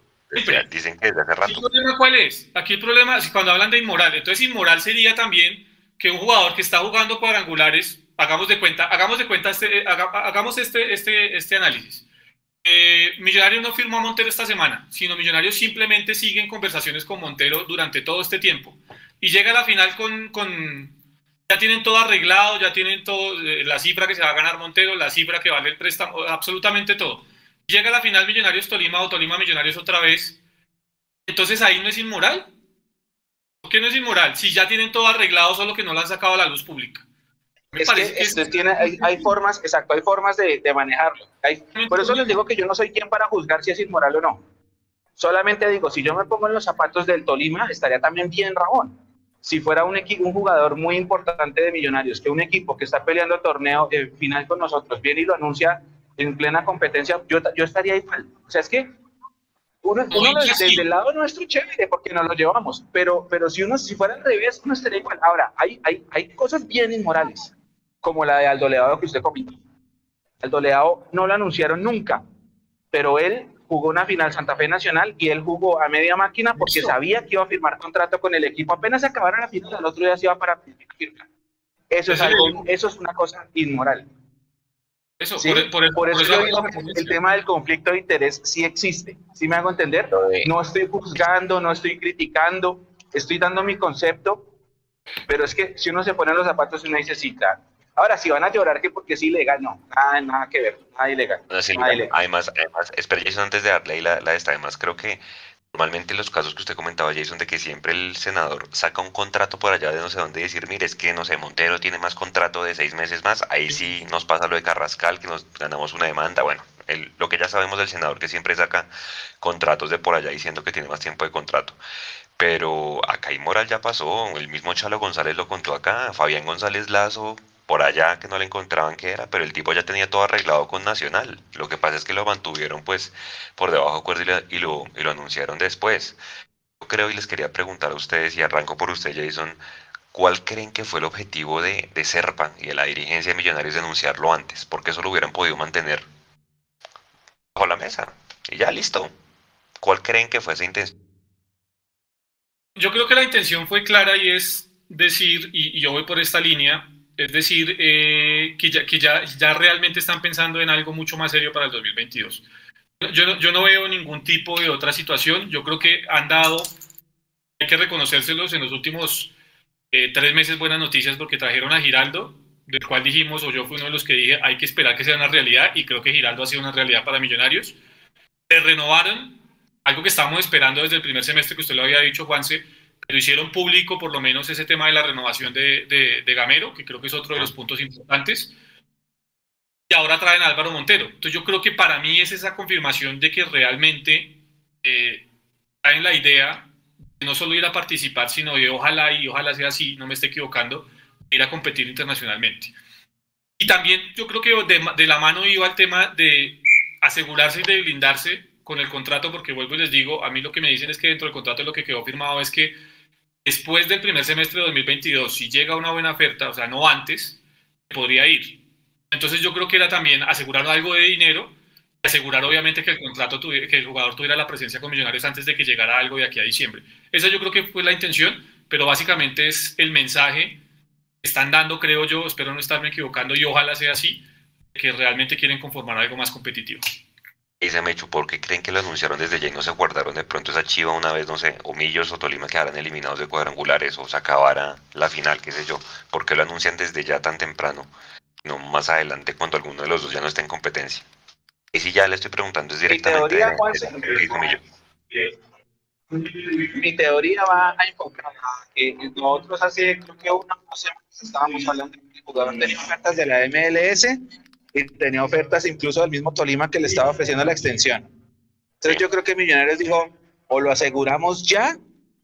Dicen que desde hace rato. ¿El problema cuál es? Aquí el problema es cuando hablan de inmoral. Entonces, inmoral sería también que un jugador que está jugando cuadrangulares, hagamos de cuenta, hagamos de cuenta este, hagamos este, este, este análisis. Eh, Millonarios no firmó a Montero esta semana, sino Millonarios simplemente siguen conversaciones con Montero durante todo este tiempo. Y llega a la final con, con ya tienen todo arreglado, ya tienen todo, eh, la cifra que se va a ganar Montero, la cifra que vale el préstamo, absolutamente todo. Llega a la final Millonarios Tolima o Tolima Millonarios otra vez. Entonces ahí no es inmoral. ¿Por qué no es inmoral? Si ya tienen todo arreglado, solo que no lo han sacado a la luz pública. Me es que, este, Tiene, hay, formas, exacto, hay formas de, de manejarlo. por eso les digo que yo no soy quien para juzgar si es inmoral o no. Solamente digo, si yo me pongo en los zapatos del Tolima, estaría también bien Ramón si fuera un, un jugador muy importante de Millonarios, que un equipo que está peleando el torneo eh, final con nosotros viene y lo anuncia en plena competencia, yo, yo estaría igual. O sea, es que uno, desde el lado nuestro chévere porque nos lo llevamos, pero, pero si uno si fuera al revés, uno estaría igual. Ahora, hay, hay, hay cosas bien inmorales, como la de Aldo Leao que usted comentó. Aldo Leao no lo anunciaron nunca, pero él jugó una final Santa Fe Nacional y él jugó a media máquina porque sabía que iba a firmar contrato con el equipo. Apenas se acabara la final, al otro día se iba para firmar. Eso es, algo, eso es una cosa inmoral. Eso, por, eso, yo digo que el tema del conflicto de interés sí existe. ¿Sí me hago entender? No estoy juzgando, no estoy criticando, estoy dando mi concepto, pero es que si uno se pone en los zapatos y uno dice, sí, claro, Ahora, si van a llorar que porque es ilegal, no, nada, nada que ver, nada ilegal. Además, además, espera Jason, antes de darle la, la esta, además creo que normalmente los casos que usted comentaba, Jason, de que siempre el senador saca un contrato por allá de no sé dónde y decir, mire, es que, no sé, Montero tiene más contrato de seis meses más, ahí sí nos pasa lo de Carrascal, que nos ganamos una demanda, bueno, el, lo que ya sabemos del senador, que siempre saca contratos de por allá diciendo que tiene más tiempo de contrato. Pero acá y Moral ya pasó, el mismo Chalo González lo contó acá, Fabián González Lazo por allá que no le encontraban qué era, pero el tipo ya tenía todo arreglado con Nacional. Lo que pasa es que lo mantuvieron pues por debajo de cuerda y lo, y lo anunciaron después. Yo creo y les quería preguntar a ustedes, y arranco por usted Jason, ¿cuál creen que fue el objetivo de, de Serpa y de la dirigencia de Millonarios de anunciarlo antes? Porque eso lo hubieran podido mantener bajo la mesa. Y ya listo. ¿Cuál creen que fue esa intención? Yo creo que la intención fue clara y es decir, y yo voy por esta línea, es decir, eh, que, ya, realmente están pensando en algo mucho más serio para el 2022. Yo no, veo ningún tipo de otra situación. Yo creo que han dado, hay que reconocérselos en los últimos eh, tres meses buenas noticias porque trajeron a Giraldo, del cual dijimos, o yo fui uno de los que dije, hay que esperar que sea una realidad y creo que Giraldo ha sido una realidad para Millonarios. Se renovaron, algo que estábamos esperando desde el primer semestre que usted lo había dicho, Juanse, pero hicieron público por lo menos ese tema de la renovación de, de, Gamero, que creo que es otro de los puntos importantes. Y ahora traen a Álvaro Montero. Entonces yo creo que para mí es esa confirmación de que realmente eh, traen la idea de no solo ir a participar, sino de ojalá y ojalá sea así, no me esté equivocando, ir a competir internacionalmente. Y también yo creo que de, de la mano iba el tema de asegurarse y de blindarse con el contrato, porque vuelvo y les digo, a mí lo que me dicen es que dentro del contrato lo que quedó firmado es que después del primer semestre de 2022, si llega una buena oferta, o sea, no antes, podría ir. Entonces yo creo que era también asegurar algo de dinero, asegurar obviamente que el contrato que el jugador tuviera la presencia con Millonarios antes de que llegara algo de aquí a diciembre. Esa yo creo que fue la intención, pero básicamente es el mensaje que están dando, creo yo, espero no estarme equivocando y ojalá sea así, que realmente quieren conformar algo más competitivo. Y se me echó porque creen que lo anunciaron desde ya y no se guardaron de pronto esa chiva una vez, no sé, o Millos o Tolima quedaran eliminados de cuadrangulares o se acabara la final, qué sé yo. porque lo anuncian desde ya tan temprano? No más adelante cuando alguno de los dos ya no esté en competencia. Y si ya le estoy preguntando es directamente mi teoría, mi teoría va a enfocar a que nosotros hace creo que una semana estábamos hablando de jugador de cartas de la MLS y tenía ofertas incluso del mismo Tolima que le estaba ofreciendo la extensión. Entonces yo creo que Millonarios dijo, o lo aseguramos ya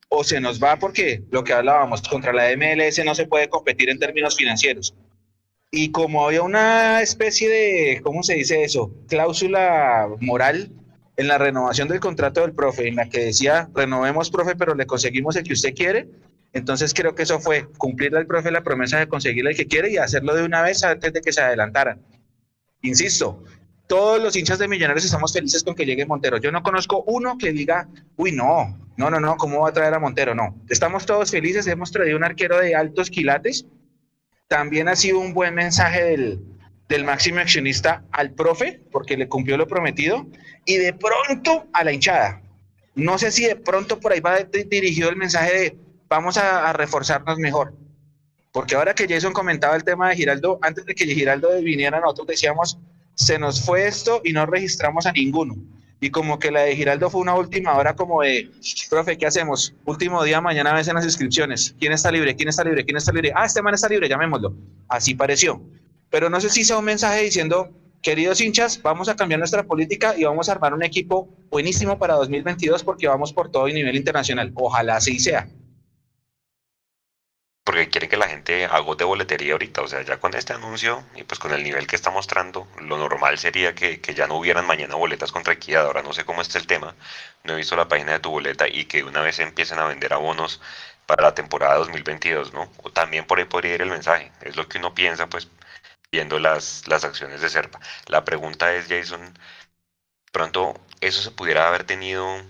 o se nos va porque lo que hablábamos, contra la MLS no se puede competir en términos financieros. Y como había una especie de, ¿cómo se dice eso? Cláusula moral en la renovación del contrato del profe, en la que decía, renovemos, profe, pero le conseguimos el que usted quiere. Entonces creo que eso fue cumplirle al profe la promesa de conseguirle el que quiere y hacerlo de una vez antes de que se adelantaran. Insisto, todos los hinchas de Millonarios estamos felices con que llegue Montero. Yo no conozco uno que diga, uy, no, no, no, no, ¿cómo va a traer a Montero? No, estamos todos felices, hemos traído un arquero de altos quilates. También ha sido un buen mensaje del, máximo accionista al profe, porque le cumplió lo prometido, y de pronto a la hinchada. No sé si de pronto por ahí va dirigido el mensaje de vamos a reforzarnos mejor. Porque ahora que Jason comentaba el tema de Giraldo, antes de que Giraldo viniera, nosotros decíamos, se nos fue esto y no registramos a ninguno. Y como que la de Giraldo fue una última hora como de, profe, ¿qué hacemos? Último día, mañana vencen las inscripciones. ¿Quién está libre? ¿Quién está libre? ¿Quién está libre? Ah, este man está libre, llamémoslo. Así pareció. Pero no sé si sea un mensaje diciendo, queridos hinchas, vamos a cambiar nuestra política y vamos a armar un equipo buenísimo para 2022 porque vamos por todo el nivel internacional. Ojalá así sea porque quiere que la gente agote boletería ahorita, o sea, ya con este anuncio y pues con el nivel que está mostrando, lo normal sería que, ya no hubieran mañana boletas contra Equidad, ahora no sé cómo está el tema, no he visto la página de tu boleta y que una vez empiecen a vender abonos para la temporada 2022, ¿no? O también por ahí podría ir el mensaje, es lo que uno piensa pues viendo las, las acciones de Serpa. La pregunta es, Jason, pronto eso se pudiera haber tenido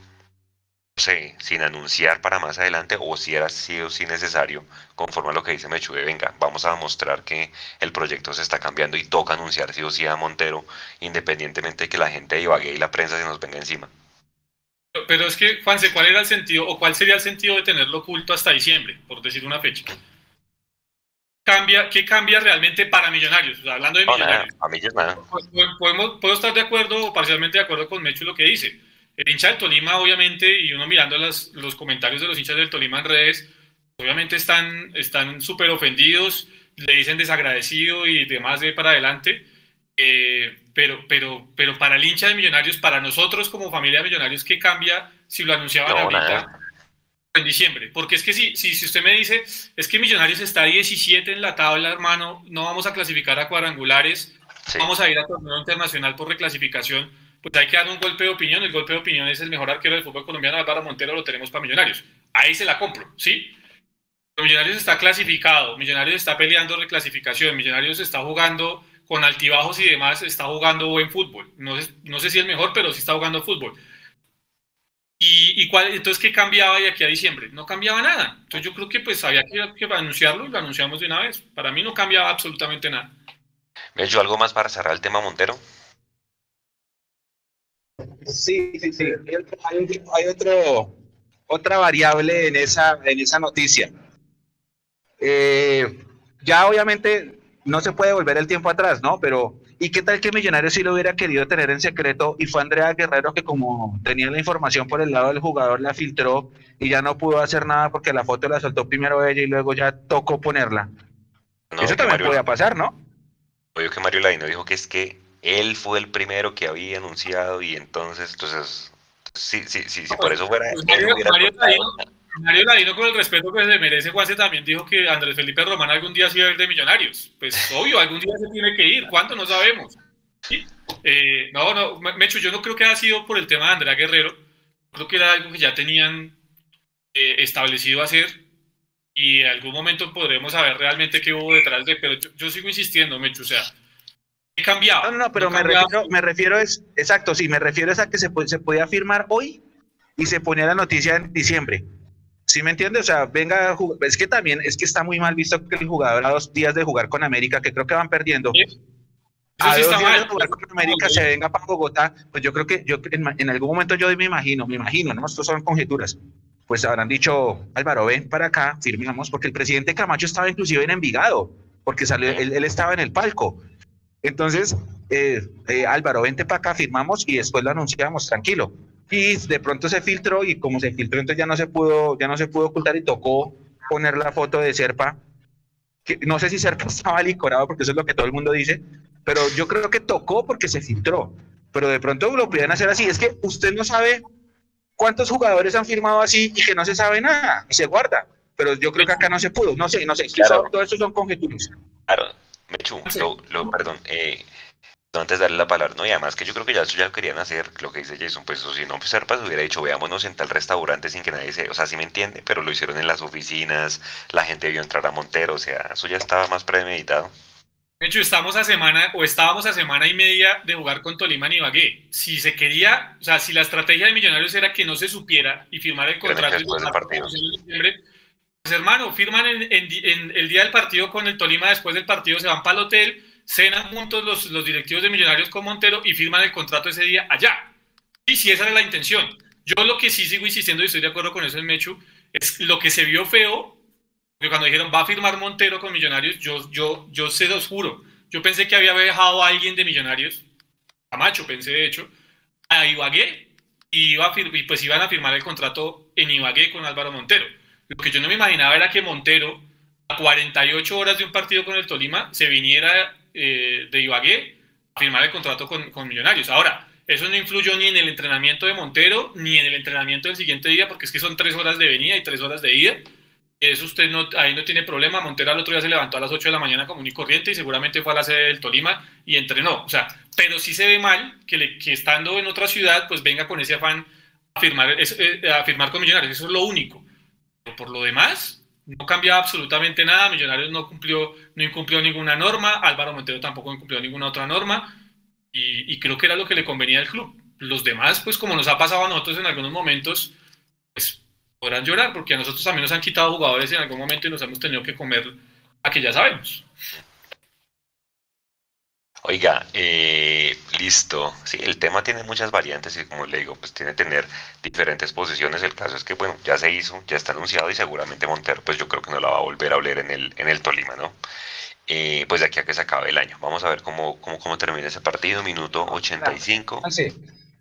sé, sin anunciar para más adelante o si era sido sí necesario, conforme a lo que dice Mechude, venga, vamos a mostrar que el proyecto se está cambiando y toca anunciar sí o sí a Montero, independientemente de que la gente de y la prensa se nos venga encima. Pero es que, Juanse, ¿cuál era el sentido o cuál sería el sentido de tenerlo oculto hasta diciembre, por decir una fecha? Cambia, ¿Qué cambia realmente para Millonarios? hablando de Millonarios. a nada. Podemos, puedo estar de acuerdo o parcialmente de acuerdo con Mechu lo que dice el hincha del Tolima, obviamente, y uno mirando los comentarios de los hinchas del Tolima en redes, obviamente están están súper ofendidos, le dicen desagradecido y demás de para adelante. Eh, pero, pero, pero para el hincha de Millonarios, para nosotros como familia de Millonarios, ¿qué cambia si lo anunciaban ahorita en diciembre? Porque es que si, si, si usted me dice, es que Millonarios está 17 en la tabla, hermano, no vamos a clasificar a cuadrangulares, vamos a ir a torneo internacional por reclasificación pues hay que dar un golpe de opinión. El golpe de opinión es el mejor arquero del fútbol colombiano, Álvaro Montero, lo tenemos para Millonarios. Ahí se la compro, ¿sí? Millonarios está clasificado, Millonarios está peleando reclasificación, Millonarios está jugando con altibajos y demás, está jugando buen fútbol. No sé, no sé si el mejor, pero sí está jugando fútbol. ¿Y, cuál, entonces qué cambiaba de aquí a diciembre? No cambiaba nada. Entonces yo creo que pues había que, que anunciarlo y lo anunciamos de una vez. Para mí no cambiaba absolutamente nada. ¿Me he hecho algo más para cerrar el tema Montero? Sí, sí, sí. Hay, otro, otra variable en esa, en esa noticia. Eh, ya obviamente no se puede volver el tiempo atrás, ¿no? Pero, ¿y qué tal que Millonarios sí lo hubiera querido tener en secreto y fue Andrea Guerrero que como tenía la información por el lado del jugador la filtró y ya no pudo hacer nada porque la foto la soltó primero ella y luego ya tocó ponerla? Eso también puede pasar, ¿no? Oye, que Mario Ladino dijo que es que él fue el primero que había anunciado y entonces, entonces, sí, sí, sí, sí por eso fuera... Pues Mario, Ladino, con el respeto que se merece, Juanse también dijo que Andrés Felipe Román algún día se iba a ir de Millonarios. Pues obvio, algún día se tiene que ir, ¿cuánto? No sabemos. Eh, no, no, Mecho, yo no creo que haya sido por el tema de Andrea Guerrero, creo que era algo que ya tenían eh, establecido hacer y en algún momento podremos saber realmente qué hubo detrás de, pero yo, yo sigo insistiendo, Mecho, o sea, cambiado. No, no, pero me, refiero, me refiero es, exacto, sí, me refiero es a que se, se podía firmar hoy y se ponía la noticia en diciembre. ¿Sí me entiendes? O sea, venga, es que también, es que está muy mal visto que el jugador a dos días de jugar con América, que creo que van perdiendo. A dos días de jugar con América se venga para Bogotá, pues yo creo que yo en, algún momento yo me imagino, me imagino, ¿no? Estos son conjeturas. Pues habrán dicho, Álvaro, ven para acá, firmamos, porque el presidente Camacho estaba inclusive en Envigado, porque salió, él, él estaba en el palco. Entonces, eh, eh, Álvaro, vente para acá, firmamos y después lo anunciamos, tranquilo. Y de pronto se filtró y como se filtró, entonces ya no se pudo, ya no se pudo ocultar y tocó poner la foto de Serpa. Que, no sé si Serpa estaba licorado, porque eso es lo que todo el mundo dice, pero yo creo que tocó porque se filtró. Pero de pronto lo pudieran hacer así. Es que usted no sabe cuántos jugadores han firmado así y que no se sabe nada y se guarda. Pero yo creo que acá no se pudo. No sé, no sé. Claro. Todo eso son conjeturas. Claro, Mechu, lo, lo, perdón, eh, antes de darle la palabra, no, y además que yo creo que ya eso ya querían hacer, lo que dice Jason, pues si no, pues Serpas hubiera dicho, veámonos en tal restaurante sin que nadie se, o sea, sí me entiende, pero lo hicieron en las oficinas, la gente vio entrar a Montero, o sea, eso ya estaba más premeditado. De hecho, estamos a semana, o estábamos a semana y media de jugar con Tolima y Ibagué. Si se quería, o sea, si la estrategia de Millonarios era que no se supiera y firmar el contrato después del partido. Pues hermano, firman en, el día del partido con el Tolima, después del partido se van para el hotel, cenan juntos los, los directivos de Millonarios con Montero y firman el contrato ese día allá. Y si esa era la intención. Yo lo que sí sigo insistiendo y estoy de acuerdo con eso en Mechu, es lo que se vio feo, que cuando dijeron va a firmar Montero con Millonarios, yo, yo, yo se los juro, yo pensé que había dejado a alguien de Millonarios, a Macho pensé de hecho, a Ibagué, y, iba a y pues iban a firmar el contrato en Ibagué con Álvaro Montero. Lo que yo no me imaginaba era que Montero, a 48 horas de un partido con el Tolima, se viniera eh, de Ibagué a firmar el contrato con, con, Millonarios. Ahora, eso no influyó ni en el entrenamiento de Montero ni en el entrenamiento del siguiente día, porque es que son tres horas de venida y tres horas de ida. Eso usted no, ahí no tiene problema. Montero al otro día se levantó a las 8 de la mañana común y corriente y seguramente fue a la sede del Tolima y entrenó. O sea, pero sí se ve mal que, le, que estando en otra ciudad, pues venga con ese afán a firmar, eh, a firmar con Millonarios. Eso es lo único. Por lo demás, no cambiaba absolutamente nada, Millonarios no cumplió, no incumplió ninguna norma, Álvaro Montero tampoco incumplió ninguna otra norma, y, creo que era lo que le convenía al club. Los demás, pues como nos ha pasado a nosotros en algunos momentos, pues podrán llorar, porque a nosotros también nos han quitado jugadores en algún momento y nos hemos tenido que comer a que ya sabemos. Oiga, eh, listo. Sí, el tema tiene muchas variantes y como le digo, pues tiene que tener diferentes posiciones. El caso es que, bueno, ya se hizo, ya está anunciado y seguramente Montero, pues yo creo que no la va a volver a oler en el, en el Tolima, ¿no? Eh, pues de aquí a que se acabe el año. Vamos a ver cómo, cómo, cómo termina ese partido, minuto 85. Sí.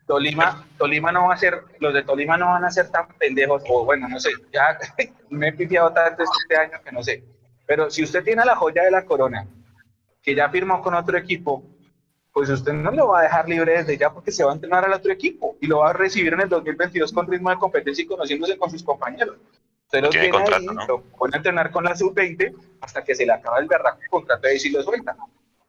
Tolima, Tolima no va a ser, los de Tolima no van a ser tan pendejos, o bueno, no sé, ya me he pifiado tanto este año que no sé. Pero si usted tiene la joya de la corona, que ya firmó con otro equipo, pues usted no lo va a dejar libre desde ya porque se va a entrenar al otro equipo y lo va a recibir en el 2022 con ritmo de competencia y conociéndose con sus compañeros. Usted lo tiene, ahí, lo pone a entrenar con la sub-20 hasta que se le acaba el berraco contrato y si lo suelta,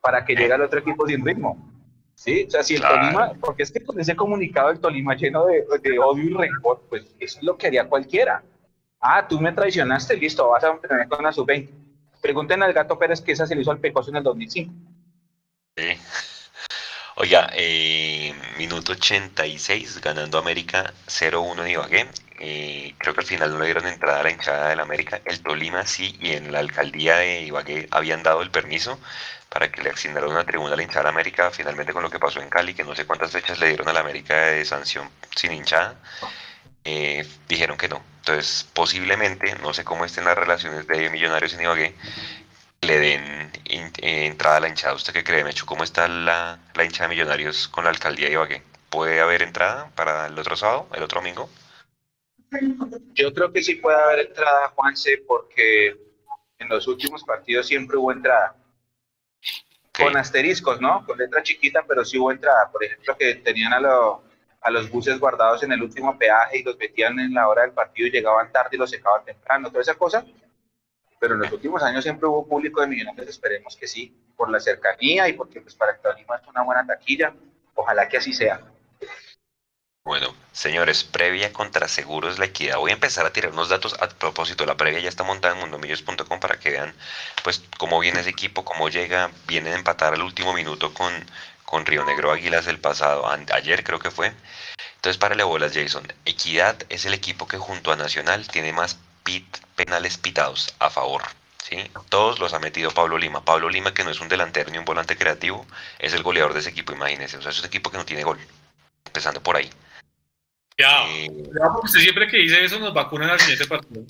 para que llegue al otro equipo sin ritmo. Sí, o sea, si el Tolima, porque es que con ese comunicado el Tolima lleno de, de, odio y rencor, pues eso es lo que haría cualquiera. Ah, tú me traicionaste, listo, vas a entrenar con la sub-20 Pregunten al Gato Pérez que esa se le hizo al Pecoso en el 2005. Sí. Oiga, eh, minuto 86, ganando América 0-1 de Ibagué. Eh, creo que al final no le dieron entrada a la hinchada del América. El Tolima sí, y en la alcaldía de Ibagué habían dado el permiso para que le asignaran una tribuna a la hinchada de América. Finalmente, con lo que pasó en Cali, que no sé cuántas fechas le dieron a la América de sanción sin hinchada, eh, dijeron que no. Entonces, posiblemente, no sé cómo estén las relaciones de Millonarios en Ibagué, le den eh, entrada a la hinchada. ¿Usted qué cree, Mecho? ¿Cómo está la, la hinchada de Millonarios con la alcaldía de Ibagué? ¿Puede haber entrada para el otro sábado, el otro domingo? Yo creo que sí puede haber entrada, Juanse, porque en los últimos partidos siempre hubo entrada. Con asteriscos, ¿no? Con letra chiquita, pero sí hubo entrada. Por ejemplo, que tenían a los a los buses guardados en el último peaje y los metían en la hora del partido y llegaban tarde y los secaban temprano, toda esa cosa. Pero en los últimos años siempre hubo público de Millonarios, esperemos que sí, por la cercanía y porque pues para el Tolima es una buena taquilla. Ojalá que así sea. Bueno, señores, previa contra Seguros La Equidad. Voy a empezar a tirar unos datos a propósito. La previa ya está montada en mundomillos.com para que vean pues cómo viene ese equipo, cómo llega, viene a empatar al último minuto con, con Río Negro Águilas el pasado, ayer creo que fue. Entonces, párale bolas, Jason. Equidad es el equipo que junto a Nacional tiene más pit, penales pitados a favor. ¿sí? Todos los ha metido Pablo Lima. Pablo Lima, que no es un delantero ni un volante creativo, es el goleador de ese equipo, imagínense. O sea, es un equipo que no tiene gol. Empezando por ahí. Ya, eh, porque usted siempre que dice eso nos vacunan al siguiente partido.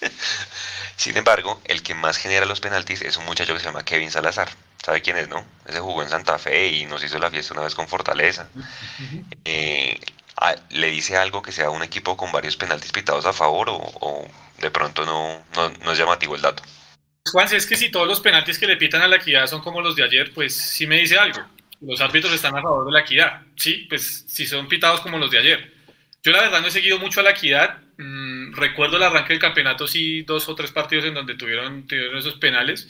Sin embargo, el que más genera los penaltis es un muchacho que se llama Kevin Salazar. ¿Sabe quién es, no? Ese jugó en Santa Fe y nos hizo la fiesta una vez con Fortaleza. Eh, ¿Le dice algo que sea un equipo con varios penaltis pitados a favor o, de pronto no, no, es llamativo el dato? Juan, es que si todos los penaltis que le pitan a la equidad son como los de ayer, pues sí me dice algo. Los árbitros están a favor de la equidad. Sí, pues si son pitados como los de ayer. Yo la verdad no he seguido mucho a la equidad. Mm, recuerdo el arranque del campeonato, sí, dos o tres partidos en donde tuvieron, tuvieron esos penales.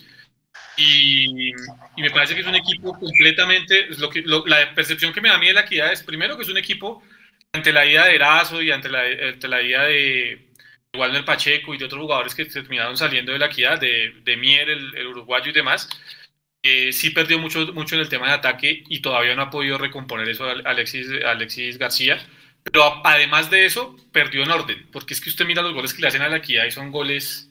Y, me parece que es un equipo completamente, lo que, la percepción que me da a mí de la equidad es primero que es un equipo ante la ida de Erazo y ante la, ante la ida de Walner Pacheco y de otros jugadores que terminaron saliendo de la equidad, de, de Mier, el, uruguayo y demás, eh, sí perdió mucho, mucho en el tema de ataque y todavía no ha podido recomponer eso Alexis, Alexis García. Pero además de eso, perdió en orden, porque es que usted mira los goles que le hacen a la equidad y son goles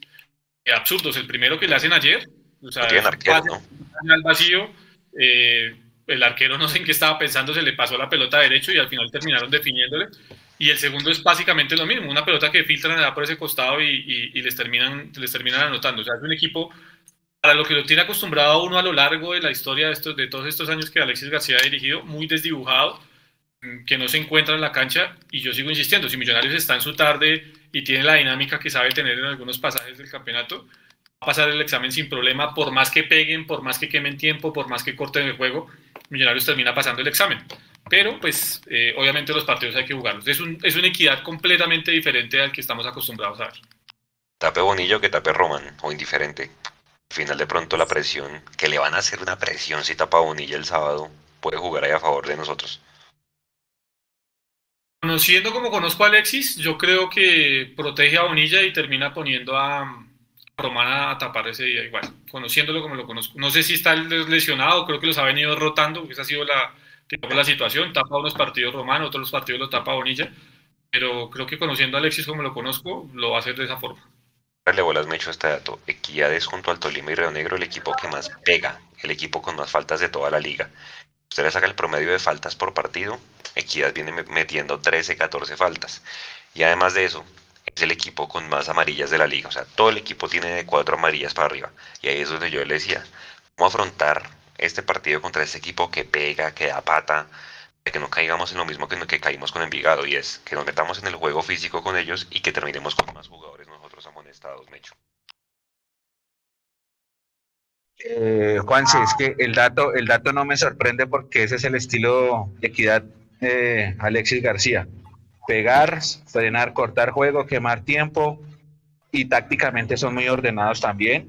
absurdos. El primero que le hacen ayer, o sea, al vacío, eh, el arquero no sé en qué estaba pensando, se le pasó la pelota derecho y al final terminaron definiéndole. Y el segundo es básicamente lo mismo, una pelota que filtran por ese costado y, les, terminan, les terminan anotando. O sea, es un equipo para lo que lo tiene acostumbrado uno a lo largo de la historia de, estos, de todos estos años que Alexis García ha dirigido, muy desdibujado, mm, que no se encuentra en la cancha. Y yo sigo insistiendo, si Millonarios está en su tarde y tiene la dinámica que sabe tener en algunos pasajes del campeonato, pasar el examen sin problema, por más que peguen, por más que quemen tiempo, por más que corten el juego, Millonarios termina pasando el examen. Pero, pues, eh, obviamente los partidos hay que jugarlos. Es, un, es una equidad completamente diferente al que estamos acostumbrados a ver. Tape Bonillo que tape Roman, o indiferente. Al final, de pronto, la presión, que le van a hacer una presión si tapa Bonilla el sábado, puede jugar ahí a favor de nosotros. Conociendo como conozco a Alexis, yo creo que protege a Bonilla y termina poniendo a, Romana a tapar ese día igual, conociéndolo como lo conozco. No sé si está lesionado, creo que los ha venido rotando, esa ha sido la, la situación. Tapa unos partidos Romano, otros partidos lo tapa Bonilla, pero creo que conociendo a Alexis como lo conozco, lo va a hacer de esa forma. Le bolas me hecho este dato. Equidades junto al Tolima y Río Negro, el equipo que más pega, el equipo con más faltas de toda la liga. Usted le saca el promedio de faltas por partido, Equidad viene metiendo 13, 14 faltas. Y además de eso, es el equipo con más amarillas de la liga. O sea, todo el equipo tiene de cuatro amarillas para arriba. Y ahí es donde yo le decía, ¿cómo afrontar este partido contra este equipo que pega, que da pata? Que no caigamos en lo mismo que, que caímos con Envigado. Y es que nos metamos en el juego físico con ellos y que terminemos con más jugadores nosotros amonestados, Mecho. Eh, Juanse, es que el dato, el dato no me sorprende porque ese es el estilo de equidad de Alexis García pegar, frenar, cortar juego, quemar tiempo y tácticamente son muy ordenados también.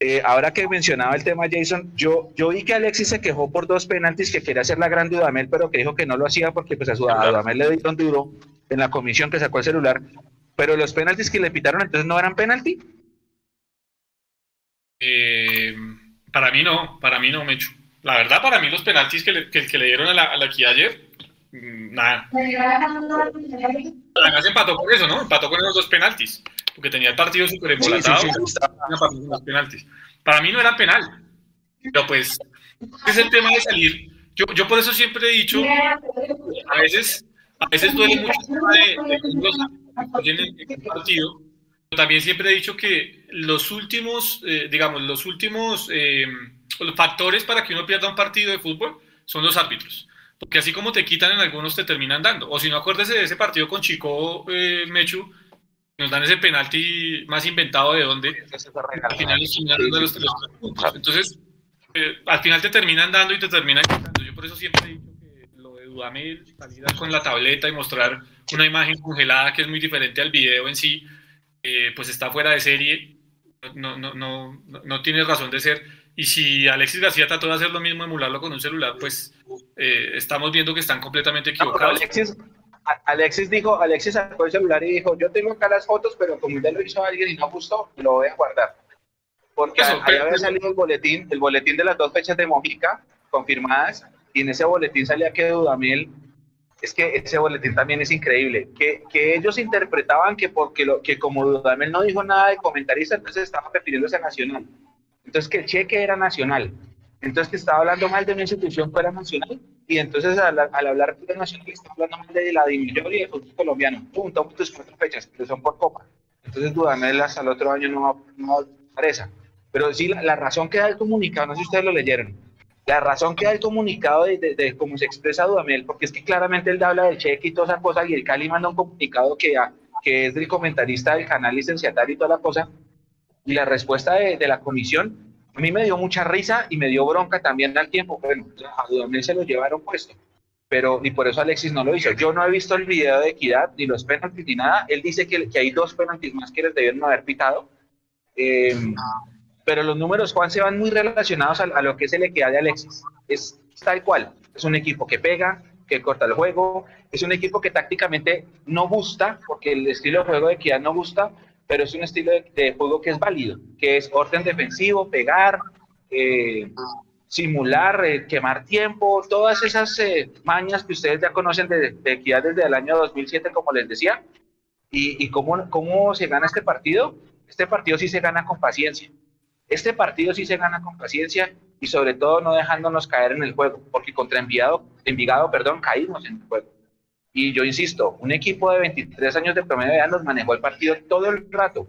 Eh, ahora que mencionaba el tema Jason, yo, yo vi que Alexis se quejó por dos penaltis que quería hacer la gran Dudamel, pero que dijo que no lo hacía porque pues a, su, Dudamel le dieron duro en la comisión que sacó el celular. Pero los penaltis que le pitaron entonces no eran penalti. Eh, para mí no, para mí no, Mecho. La verdad, para mí los penaltis que le, que, le dieron a la, a la ayer Mm, nada. Además empató con eso, ¿no? Empató con esos dos penaltis, porque tenía el partido súper embolatado. penaltis. Para mí no era penal, pero pues es el tema de salir. Yo, yo por eso siempre he dicho, a veces, a veces duele mucho el tema de, de, el partido, pero también siempre he dicho que los últimos, eh, digamos, los últimos eh, factores para que uno pierda un partido de fútbol son los árbitros. Porque así como te quitan en algunos, te terminan dando. O si no, acuérdese de ese partido con Chico eh, Mechu, nos dan ese penalti más inventado de dónde. Al final los, puntos. Entonces, eh, al final te terminan dando y te terminan quitando. Yo por eso siempre he dicho que lo de Dudamel, salir con la tableta y mostrar una imagen congelada que es muy diferente al video en sí, eh, pues está fuera de serie. No, no, no, no, tiene razón de ser. Y si Alexis García trató de hacer lo mismo, emularlo con un celular, pues eh, estamos viendo que están completamente equivocados. Alexis, Alexis, dijo, Alexis sacó el celular y dijo, yo tengo acá las fotos, pero como ya lo hizo alguien y no gustó, lo voy a guardar. Porque ahí había salido el boletín, el boletín de las dos fechas de Mojica confirmadas, y en ese boletín salía que Dudamel, es que ese boletín también es increíble, que, que ellos interpretaban que porque lo, que como Dudamel no dijo nada de comentarista, entonces estaba refiriéndose a Nacional. Entonces que el cheque era nacional. Entonces que estaba hablando mal de una institución fuera nacional y entonces al, hablar de nacional estaba hablando mal de la división y del fútbol colombiano. Punto, tus cuatro fechas, que son por copa. Entonces Dudamel hasta el otro año no, no aparece. Pero sí, la, razón que da el comunicado, no sé si ustedes lo leyeron, la razón que da el comunicado de, de, cómo se expresa Dudamel, porque es que claramente él habla del cheque y todas esas cosas, y el Cali manda un comunicado que, que es del comentarista del canal licenciatario y toda la cosa, Y la respuesta de, de la comisión a mí me dio mucha risa y me dio bronca también al tiempo. Bueno, a Dudamel se lo llevaron puesto, pero y por eso Alexis no lo hizo. Yo no he visto el video de equidad, ni los penaltis, ni nada. Él dice que, que hay dos penaltis más que les debieron haber pitado. Eh, pero los números, Juan, se van muy relacionados a, a, lo que es el equidad de Alexis. Es tal cual. Es un equipo que pega, que corta el juego. Es un equipo que tácticamente no gusta, porque el estilo de juego de equidad no gusta, pero es un estilo de, de juego que es válido, que es orden defensivo, pegar, eh, simular, eh, quemar tiempo, todas esas eh, mañas que ustedes ya conocen de, de, equidad desde el año 2007, como les decía. ¿Y, y cómo, cómo se gana este partido? Este partido sí se gana con paciencia. Este partido sí se gana con paciencia y sobre todo no dejándonos caer en el juego, porque contra Envigado, Envigado perdón, caímos en el juego. Y yo insisto, un equipo de 23 años de promedio de edad nos manejó el partido todo el rato.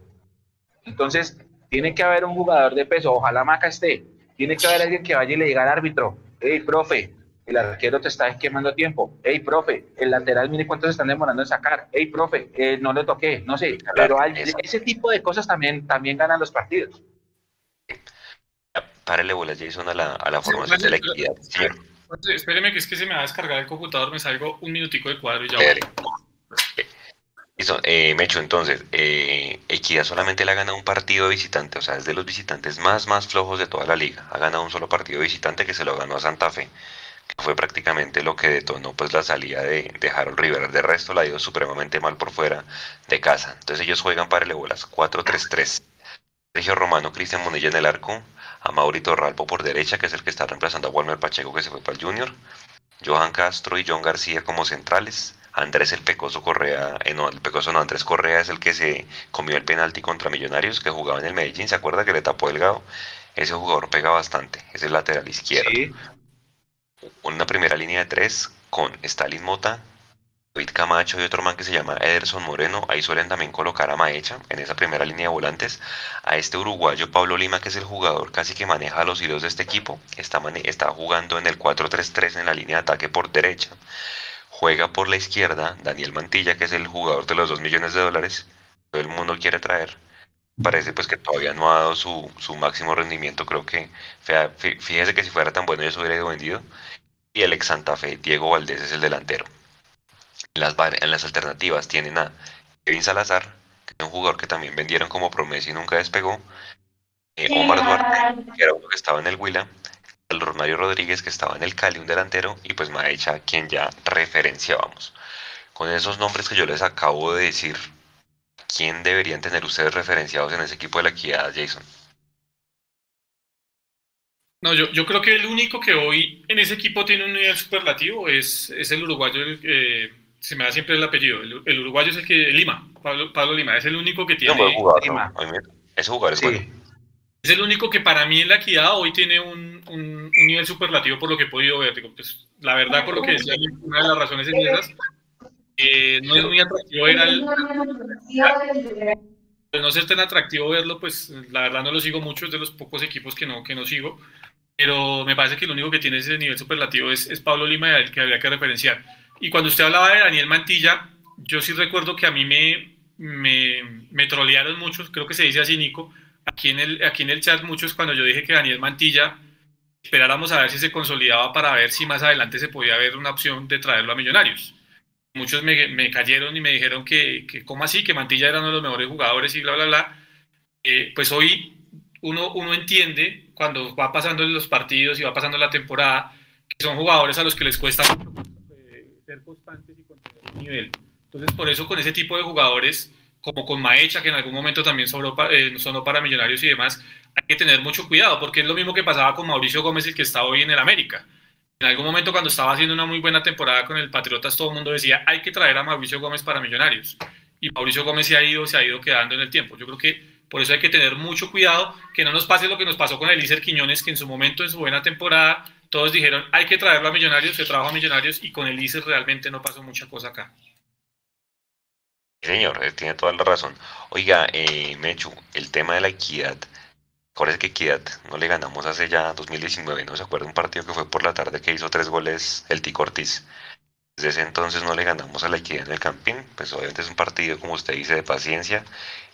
Entonces, tiene que haber un jugador de peso, ojalá Maca esté, tiene que haber alguien que vaya y le diga al árbitro, hey, profe, el arquero te está quemando tiempo, hey, profe, el lateral, mire cuántos están demorando en sacar, hey, profe, eh, no le toqué, no sé, pero hay, ese tipo de cosas también, también ganan los partidos. Párale bolas, Jason, a la, a la formación sí, de la equidad. Sí. Espéreme que es que se me va a descargar el computador, me salgo un minutico de cuadro y ya voy. Listo, eh, Mecho, entonces, eh, Equidad solamente le ha ganado un partido de visitante, o sea, es de los visitantes más, más flojos de toda la liga. Ha ganado un solo partido de visitante que se lo ganó a Santa Fe, que fue prácticamente lo que detonó pues la salida de, de Harold Rivera. De resto, la ha ido supremamente mal por fuera de casa. Entonces ellos juegan para el bolas 4-3-3. Sergio Romano, Cristian Monilla en el arco, a Maurito Ralpo por derecha, que es el que está reemplazando a Walmer Pacheco, que se fue para el Junior, Johan Castro y John García como centrales, Andrés el Pecoso Correa, eh, no, el Pecoso no, Andrés Correa es el que se comió el penalti contra Millonarios, que jugaba en el Medellín, ¿se acuerda que le tapó Delgado? Ese jugador pega bastante, es el lateral izquierdo. Sí. Una primera línea de tres con Stalin Mota, David Camacho y otro man que se llama Ederson Moreno. Ahí suelen también colocar a Maecha en esa primera línea de volantes. A este uruguayo Pablo Lima, que es el jugador casi que maneja los hilos de este equipo. Está, está jugando en el 4-3-3 en la línea de ataque por derecha. Juega por la izquierda Daniel Mantilla, que es el jugador de los 2 millones de dólares. Todo el mundo quiere traer. Parece pues que todavía no ha dado su, su máximo rendimiento. Creo que fíjese que si fuera tan bueno ya se hubiera ido vendido. Y el ex Santa Fe, Diego Valdés, es el delantero. En las, en las alternativas tienen a Kevin Salazar, que es un jugador que también vendieron como promesa y nunca despegó. Eh, Omar Duarte, que era uno que estaba en el Huila. El Romario Rodríguez, que estaba en el Cali, un delantero. Y pues Maecha, quien ya referenciábamos. Con esos nombres que yo les acabo de decir, ¿quién deberían tener ustedes referenciados en ese equipo de la equidad, Jason? No, yo, yo creo que el único que hoy en ese equipo tiene un nivel superlativo es, es el uruguayo. Eh, se me da siempre el apellido. El, el, uruguayo es el que. Lima, Pablo, Pablo Lima, es el único que tiene. No, jugador, Lima. No, ese jugador es sí. bueno. Es el único que para mí en la equidad hoy tiene un, un, un nivel superlativo por lo que he podido ver. Digo, pues, la verdad, por lo que decía, una de las razones es esas. Eh, no es muy atractivo ver al. Al no ser tan atractivo verlo, pues la verdad no lo sigo mucho, es de los pocos equipos que no, que no sigo. Pero me parece que lo único que tiene ese nivel superlativo es, es Pablo Lima, el que habría que referenciar. Y cuando usted hablaba de Daniel Mantilla, yo sí recuerdo que a mí me, me, me trolearon muchos, creo que se dice así, Nico, aquí en, el, aquí en el chat muchos cuando yo dije que Daniel Mantilla esperáramos a ver si se consolidaba para ver si más adelante se podía ver una opción de traerlo a Millonarios. Muchos me, cayeron y me dijeron que, que, ¿cómo así? Que Mantilla era uno de los mejores jugadores y bla, bla, bla. Eh, pues hoy uno, uno entiende cuando va pasando los partidos y va pasando la temporada que son jugadores a los que les cuesta mucho ser constantes y contener un nivel. Entonces, por eso con ese tipo de jugadores, como con Maecha, que en algún momento también sobró, eh, sonó para Millonarios y demás, hay que tener mucho cuidado, porque es lo mismo que pasaba con Mauricio Gómez, el que está hoy en el América. En algún momento, cuando estaba haciendo una muy buena temporada con el Patriotas, todo el mundo decía, hay que traer a Mauricio Gómez para Millonarios. Y Mauricio Gómez se ha ido, se ha ido quedando en el tiempo. Yo creo que por eso hay que tener mucho cuidado, que no nos pase lo que nos pasó con Elícer Quiñones, que en su momento, en su buena temporada, todos dijeron, hay que traerlo a Millonarios, se trajo a Millonarios y con el ICE realmente no pasó mucha cosa acá. Señor, tiene toda la razón. Oiga, eh, Mechu, el tema de la equidad. Acuérdese que Equidad no le ganamos hace ya 2019, ¿no? ¿Se acuerda un partido que fue por la tarde que hizo tres goles el Tico Ortiz? Desde ese entonces no le ganamos a la equidad en el Campín, pues obviamente es un partido, como usted dice, de paciencia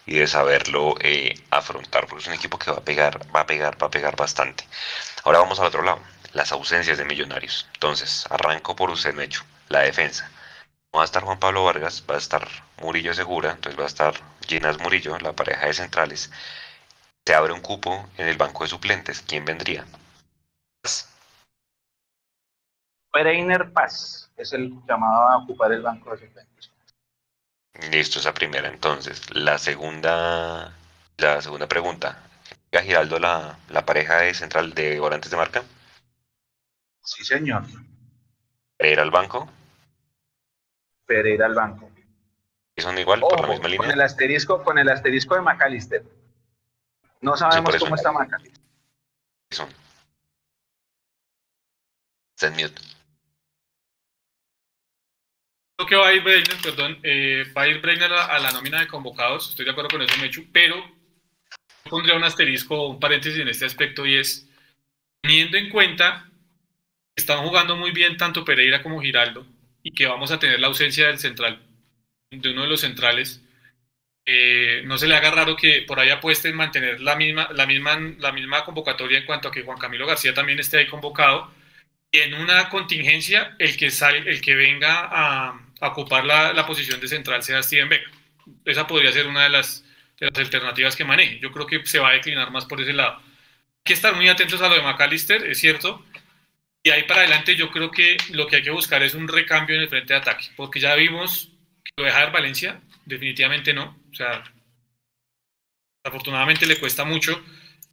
y de saberlo eh, afrontar, porque es un equipo que va a pegar, va a pegar, va a pegar bastante. Ahora vamos al otro lado, las ausencias de Millonarios. Entonces, arranco por usted, Mecho, la defensa. No va a estar Juan Pablo Vargas, va a estar Murillo Segura, entonces va a estar Ginas Murillo, la pareja de centrales. Se abre un cupo en el banco de suplentes. ¿Quién vendría? Pereiner Paz es el llamado a ocupar el banco de suplentes. Listo, esa primera. Entonces, la segunda, la segunda pregunta. ¿Llega Giraldo la, la pareja de central de volantes de marca? Sí, señor. ¿Pereira al banco? Pereira al banco. ¿Y son igual por la misma línea? Con el asterisco, con el asterisco de McAllister. No sabemos cómo está McAllister. Son. Está en mute. Creo que va a ir Breiner, perdón, eh, va a ir Breiner a, a, la nómina de convocados, estoy de acuerdo con eso, Mechu, pero pondría un asterisco un paréntesis en este aspecto y es, teniendo en cuenta están jugando muy bien tanto Pereira como Giraldo y que vamos a tener la ausencia del central, de uno de los centrales, eh, no se le haga raro que por ahí apuesten mantener la misma, la, misma, la misma convocatoria en cuanto a que Juan Camilo García también esté ahí convocado y en una contingencia el que, sale, el que venga a, a ocupar la, la, posición de central sea Steven Vega. Esa podría ser una de las, de las alternativas que maneje. Yo creo que se va a declinar más por ese lado. Hay que estar muy atentos a lo de McAllister, es cierto. Y ahí para adelante yo creo que lo que hay que buscar es un recambio en el frente de ataque, porque ya vimos que lo deja Valencia, definitivamente no. O sea, afortunadamente le cuesta mucho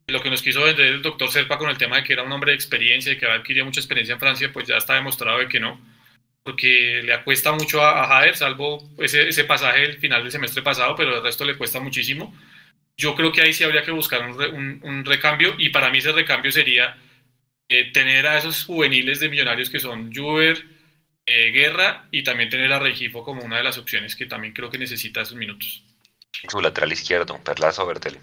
lo que nos quiso vender el doctor Serpa con el tema de que era un hombre de experiencia y que adquiría mucha experiencia en Francia, pues ya está demostrado de que no porque le cuesta mucho a, a Jader, salvo ese, ese, pasaje del final del semestre pasado, pero el resto le cuesta muchísimo. Yo creo que ahí sí habría que buscar un, un, un recambio y para mí ese recambio sería eh, tener a esos juveniles de millonarios que son Juber, eh, Guerra y también tener a Regifo como una de las opciones que también creo que necesita esos minutos. Su lateral izquierdo, Perlaza o Bertel.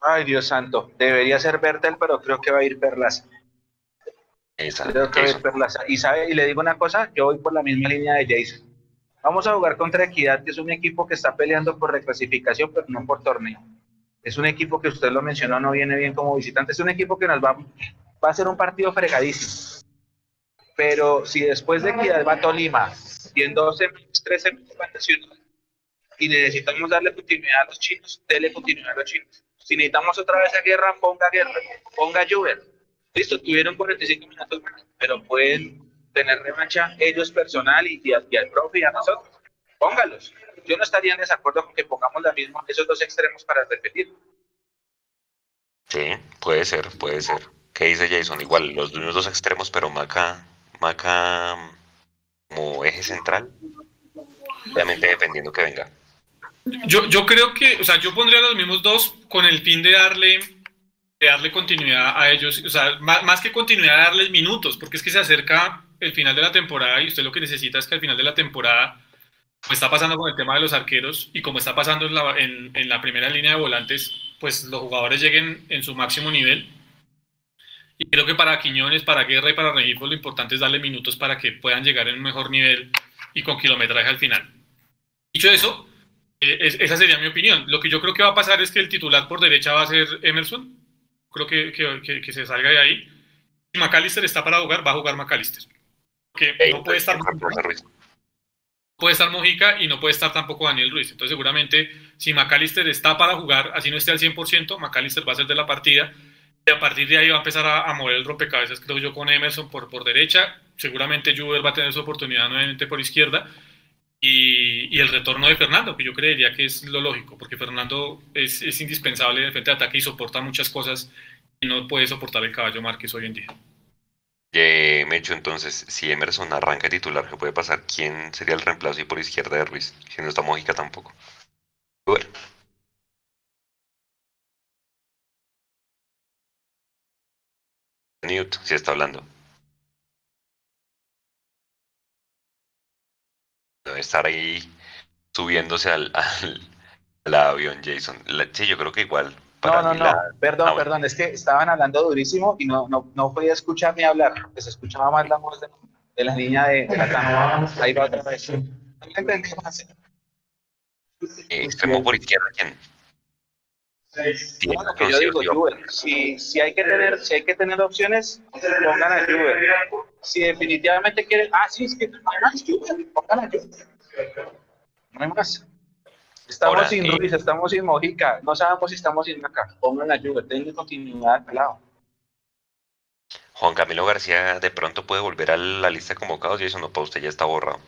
Ay, Dios santo, debería ser Bertel, pero creo que va a ir Perlaza. Esa, Creo que es Perlaza. Y, sabe, y le digo una cosa, yo voy por la misma línea de Jason. Vamos a jugar contra Equidad, que es un equipo que está peleando por reclasificación, pero no por torneo. Es un equipo que usted lo mencionó, no viene bien como visitante. Es un equipo que nos va, va a ser un partido fregadísimo. Pero si después de Equidad va Tolima y en 12, 13 va a Nacional y necesitamos darle continuidad a los chinos, déle continuidad a los chinos. Si necesitamos otra vez a guerra, ponga guerra, ponga Juber listo, tuvieron 45 minutos pero pueden tener revancha ellos personal y, y, y al profe y a nosotros. Póngalos. Yo no estaría en desacuerdo con que pongamos la misma, esos dos extremos para repetir. Sí, puede ser, puede ser. ¿Qué dice Jason? Igual, los dos extremos, pero Maca, Maca como eje central. Obviamente dependiendo que venga. Yo, yo creo que, o sea, yo pondría los mismos dos con el fin de darle de darle continuidad a ellos, o sea, más, más, que continuidad, darles minutos, porque es que se acerca el final de la temporada y usted lo que necesita es que al final de la temporada, como está pasando con el tema de los arqueros y como está pasando en la, en, en la primera línea de volantes, pues los jugadores lleguen en su máximo nivel. Y creo que para Quiñones, para Guerra y para Regifo lo importante es darle minutos para que puedan llegar en un mejor nivel y con kilometraje al final. Dicho eso, eh, esa sería mi opinión. Lo que yo creo que va a pasar es que el titular por derecha va a ser Emerson, creo que, que, que, se salga de ahí. Si McAllister está para jugar, va a jugar McAllister. Hey, no puede estar, puede estar Mojica y no puede estar tampoco Daniel Ruiz. Entonces, seguramente, si McAllister está para jugar, así no esté al 100%, McAllister va a ser de la partida. Y a partir de ahí va a empezar a, a mover el rompecabezas, creo yo, con Emerson por, por derecha. Seguramente Juber va a tener su oportunidad nuevamente por izquierda. Y, y, el retorno de Fernando, que yo creería que es lo lógico, porque Fernando es, es indispensable en el frente de ataque y soporta muchas cosas y no puede soportar el caballo Márquez hoy en día. Eh, Mecho, entonces, si Emerson arranca titular, ¿qué puede pasar? ¿Quién sería el reemplazo y por izquierda de Ruiz? Si no está Mójica tampoco. Bueno. Newt, si está hablando. Debe estar ahí subiéndose al, al, avión, Jason. La, sí, yo creo que igual. No, no, no, la... perdón, ah, perdón, es que estaban hablando durísimo y no, no, no podía escuchar ni hablar, porque se escuchaba más la voz de... de la niña de, de la Tanoa, ahí va otra vez. No entendí, Juanse. Eh, extremo por izquierda, ¿quién? No, lo que yo digo, Juve, si, si, hay que tener, si hay que tener opciones, pongan a Juve. Si definitivamente quieren, ah, sí, es que hay más Juve, pongan a Juve. No hay más. Estamos Ahora, sin eh, Ruiz, estamos sin Mojica, no sabemos si estamos sin Maca. Pongan a Juve, tengan continuidad al lado. Juan Camilo García de pronto puede volver a la lista de convocados y eso no para usted ya está borrado.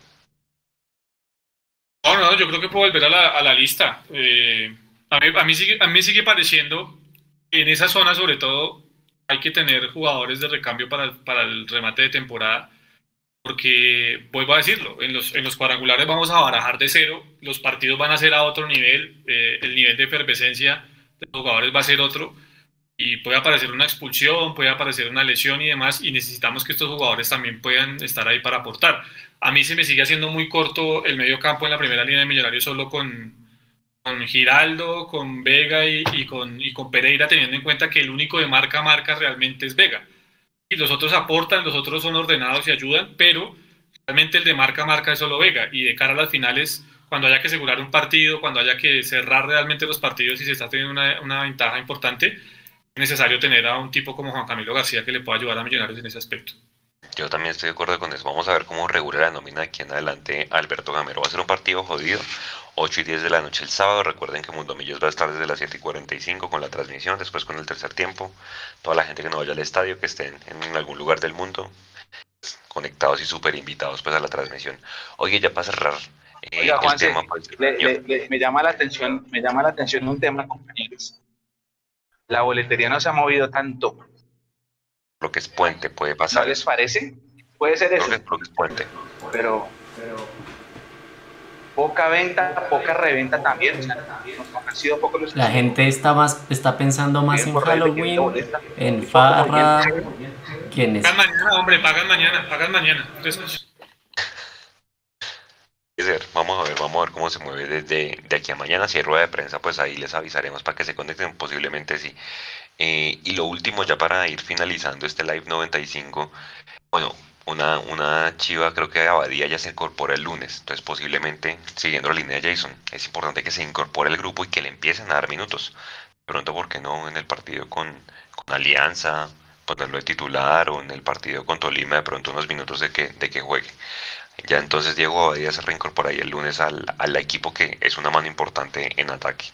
No, no, yo creo que puedo volver a la, a la lista. Eh, a, mí, a, mí sigue, a mí sigue pareciendo que en esa zona, sobre todo, hay que tener jugadores de recambio para, para el remate de temporada. Porque, vuelvo a decirlo, en los, en los cuadrangulares vamos a barajar de cero, los partidos van a ser a otro nivel, eh, el nivel de efervescencia de los jugadores va a ser otro, y puede aparecer una expulsión, puede aparecer una lesión y demás, y necesitamos que estos jugadores también puedan estar ahí para aportar. A mí se me sigue haciendo muy corto el medio campo en la primera línea de Millonarios solo con, con Giraldo, con Vega y, y, con, y con Pereira, teniendo en cuenta que el único de marca a marca realmente es Vega. Y los otros aportan, los otros son ordenados y ayudan, pero realmente el de marca a marca es solo Vega. Y de cara a las finales, cuando haya que asegurar un partido, cuando haya que cerrar realmente los partidos y se está teniendo una, una ventaja importante, es necesario tener a un tipo como Juan Camilo García que le pueda ayudar a Millonarios en ese aspecto. Yo también estoy de acuerdo con eso. Vamos a ver cómo regula la nómina aquí en adelante Alberto Gamero. Va a ser un partido jodido. 8 y 10 de la noche el sábado. Recuerden que Mundo Millos va a estar desde las 7 y 45 con la transmisión, después con el tercer tiempo. Toda la gente que no vaya al estadio, que estén en algún lugar del mundo, conectados y súper invitados pues a la transmisión. Oye, ya para cerrar eh, Oiga, el Juanse, tema, pues, le- le- le- me llama la atención, me llama la atención un tema, compañeros. La boletería no se ha movido tanto. lo que es puente puede ¿No pasar. les parece? Puede ser eso, lo que es puente. pero poca venta, poca reventa también. O sea, nos han sido pocos los La gente está más está pensando más en Halloween, en Poco farra, movimiento. quienes Pagan mañana, hombre, pagan mañana, pagan mañana. Entonces. Vamos a ver, vamos a ver cómo se mueve desde de aquí a mañana. Si hay rueda de prensa, pues ahí les avisaremos para que se conecten, posiblemente sí. Eh, y lo último, ya para ir finalizando este live 95, bueno, una, una chiva, creo que Abadía ya se incorpora el lunes, entonces posiblemente, siguiendo la línea de Jason, es importante que se incorpore el grupo y que le empiecen a dar minutos. De pronto, ¿por qué no en el partido con, con Alianza, ponerlo de titular o en el partido con Tolima, de pronto unos minutos de que, de que juegue? Ya entonces Diego Abadía se reincorpora ahí el lunes al, al equipo que es una mano importante en ataque.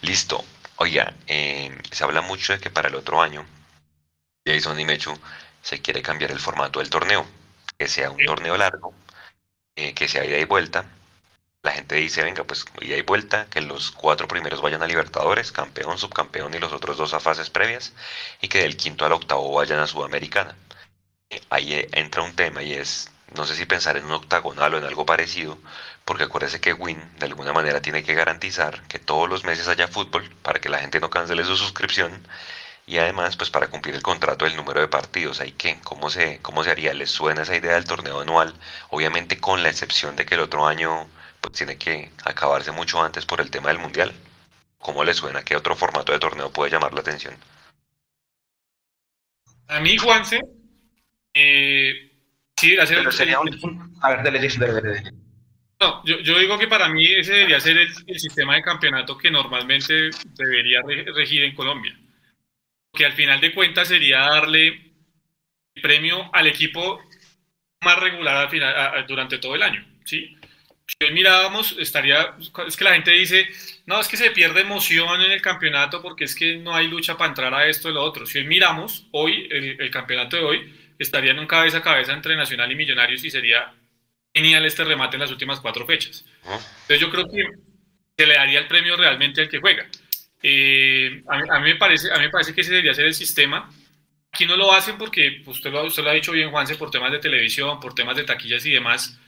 Listo. Oiga, eh, se habla mucho de que para el otro año Jason y Mechu se quiere cambiar el formato del torneo, que sea un Sí. torneo largo, eh, que sea ida y vuelta. La gente dice, venga, pues ida y vuelta, que los cuatro primeros vayan a Libertadores, campeón, subcampeón y los otros dos a fases previas, y que del quinto al octavo vayan a Sudamericana. Eh, Ahí eh, entra un tema y es, no sé si pensar en un octagonal o en algo parecido, porque acuérdese que Win de alguna manera tiene que garantizar que todos los meses haya fútbol para que la gente no cancele su suscripción y además pues para cumplir el contrato del número de partidos. ¿Hay que ¿Cómo se, ¿Cómo se haría? ¿Les suena esa idea del torneo anual? Obviamente con la excepción de que el otro año pues tiene que acabarse mucho antes por el tema del mundial. ¿Cómo les suena? ¿Qué otro formato de torneo puede llamar la atención? a mí, Juanse, eh, sí, debería ser Pero sería un... A ver, dale, dale. No, yo, yo digo que para mí ese debería ser el, el sistema de campeonato que normalmente debería re- regir en Colombia. Que al final de cuentas sería darle el premio al equipo más regular al final, a- a- durante todo el año. ¿sí? Si hoy mirábamos, estaría. Es que la gente dice, no, es que se pierde emoción en el campeonato porque es que no hay lucha para entrar a esto y lo otro. Si hoy miramos, hoy, el, el campeonato de hoy estaría en un cabeza a cabeza entre Nacional y Millonarios y sería genial este remate en las últimas cuatro fechas. Entonces yo creo que se le daría el premio realmente al que juega. Eh, a, mí, me parece, a mí me parece que ese debería ser el sistema. Aquí no lo hacen porque pues, usted, lo, ha dicho bien, Juanse, por temas de televisión, por temas de taquillas y demás.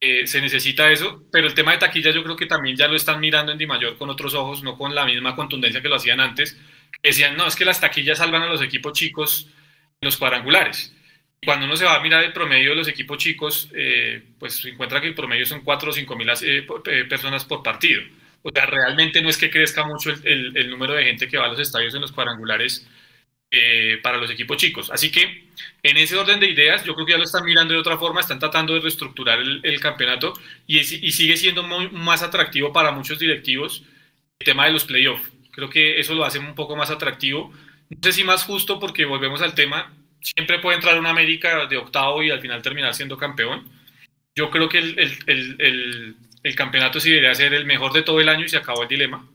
eh, se necesita eso, pero el tema de taquillas yo creo que también ya lo están mirando en Di Mayor con otros ojos, no con la misma contundencia que lo hacían antes. Decían, no, es que las taquillas salvan a los equipos chicos en los cuadrangulares. Cuando uno se va a mirar el promedio de los equipos chicos, eh, pues se encuentra que el promedio son 4 o 5 mil eh, personas por partido. O sea, realmente no es que crezca mucho el, el- número de gente que va a los estadios en los cuadrangulares eh, para los equipos chicos. Así que en ese orden de ideas, yo creo que ya lo están mirando de otra forma, están tratando de reestructurar el, campeonato y, y, sigue siendo muy, más atractivo para muchos directivos el tema de los playoffs. Creo que eso lo hace un poco más atractivo. No sé si más justo porque volvemos al tema, siempre puede entrar una América de octavo y al final terminar siendo campeón. Yo creo que el, el, el, el campeonato sí debería ser el mejor de todo el año y se acabó el dilema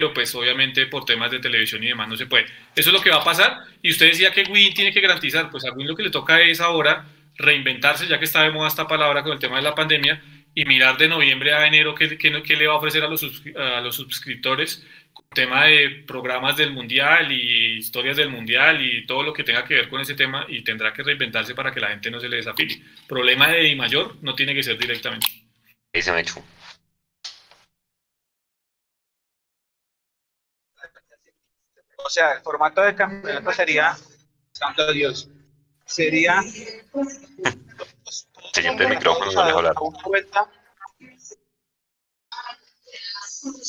pero pues obviamente por temas de televisión y demás no se puede. Eso es lo que va a pasar. Y usted decía que Win tiene que garantizar, pues a Win lo que le toca es ahora reinventarse, ya que está de moda esta palabra con el tema de la pandemia, y mirar de noviembre a enero qué, qué, le va a ofrecer a los, a los suscriptores con tema de programas del Mundial y historias del Mundial y todo lo que tenga que ver con ese tema, y tendrá que reinventarse para que la gente no se le desafíe. Problema de Di Mayor no tiene que ser directamente. Ese me hecho. O sea, el formato de campeonato sería, santo Dios, sería... Siguiente micrófono, no hablar.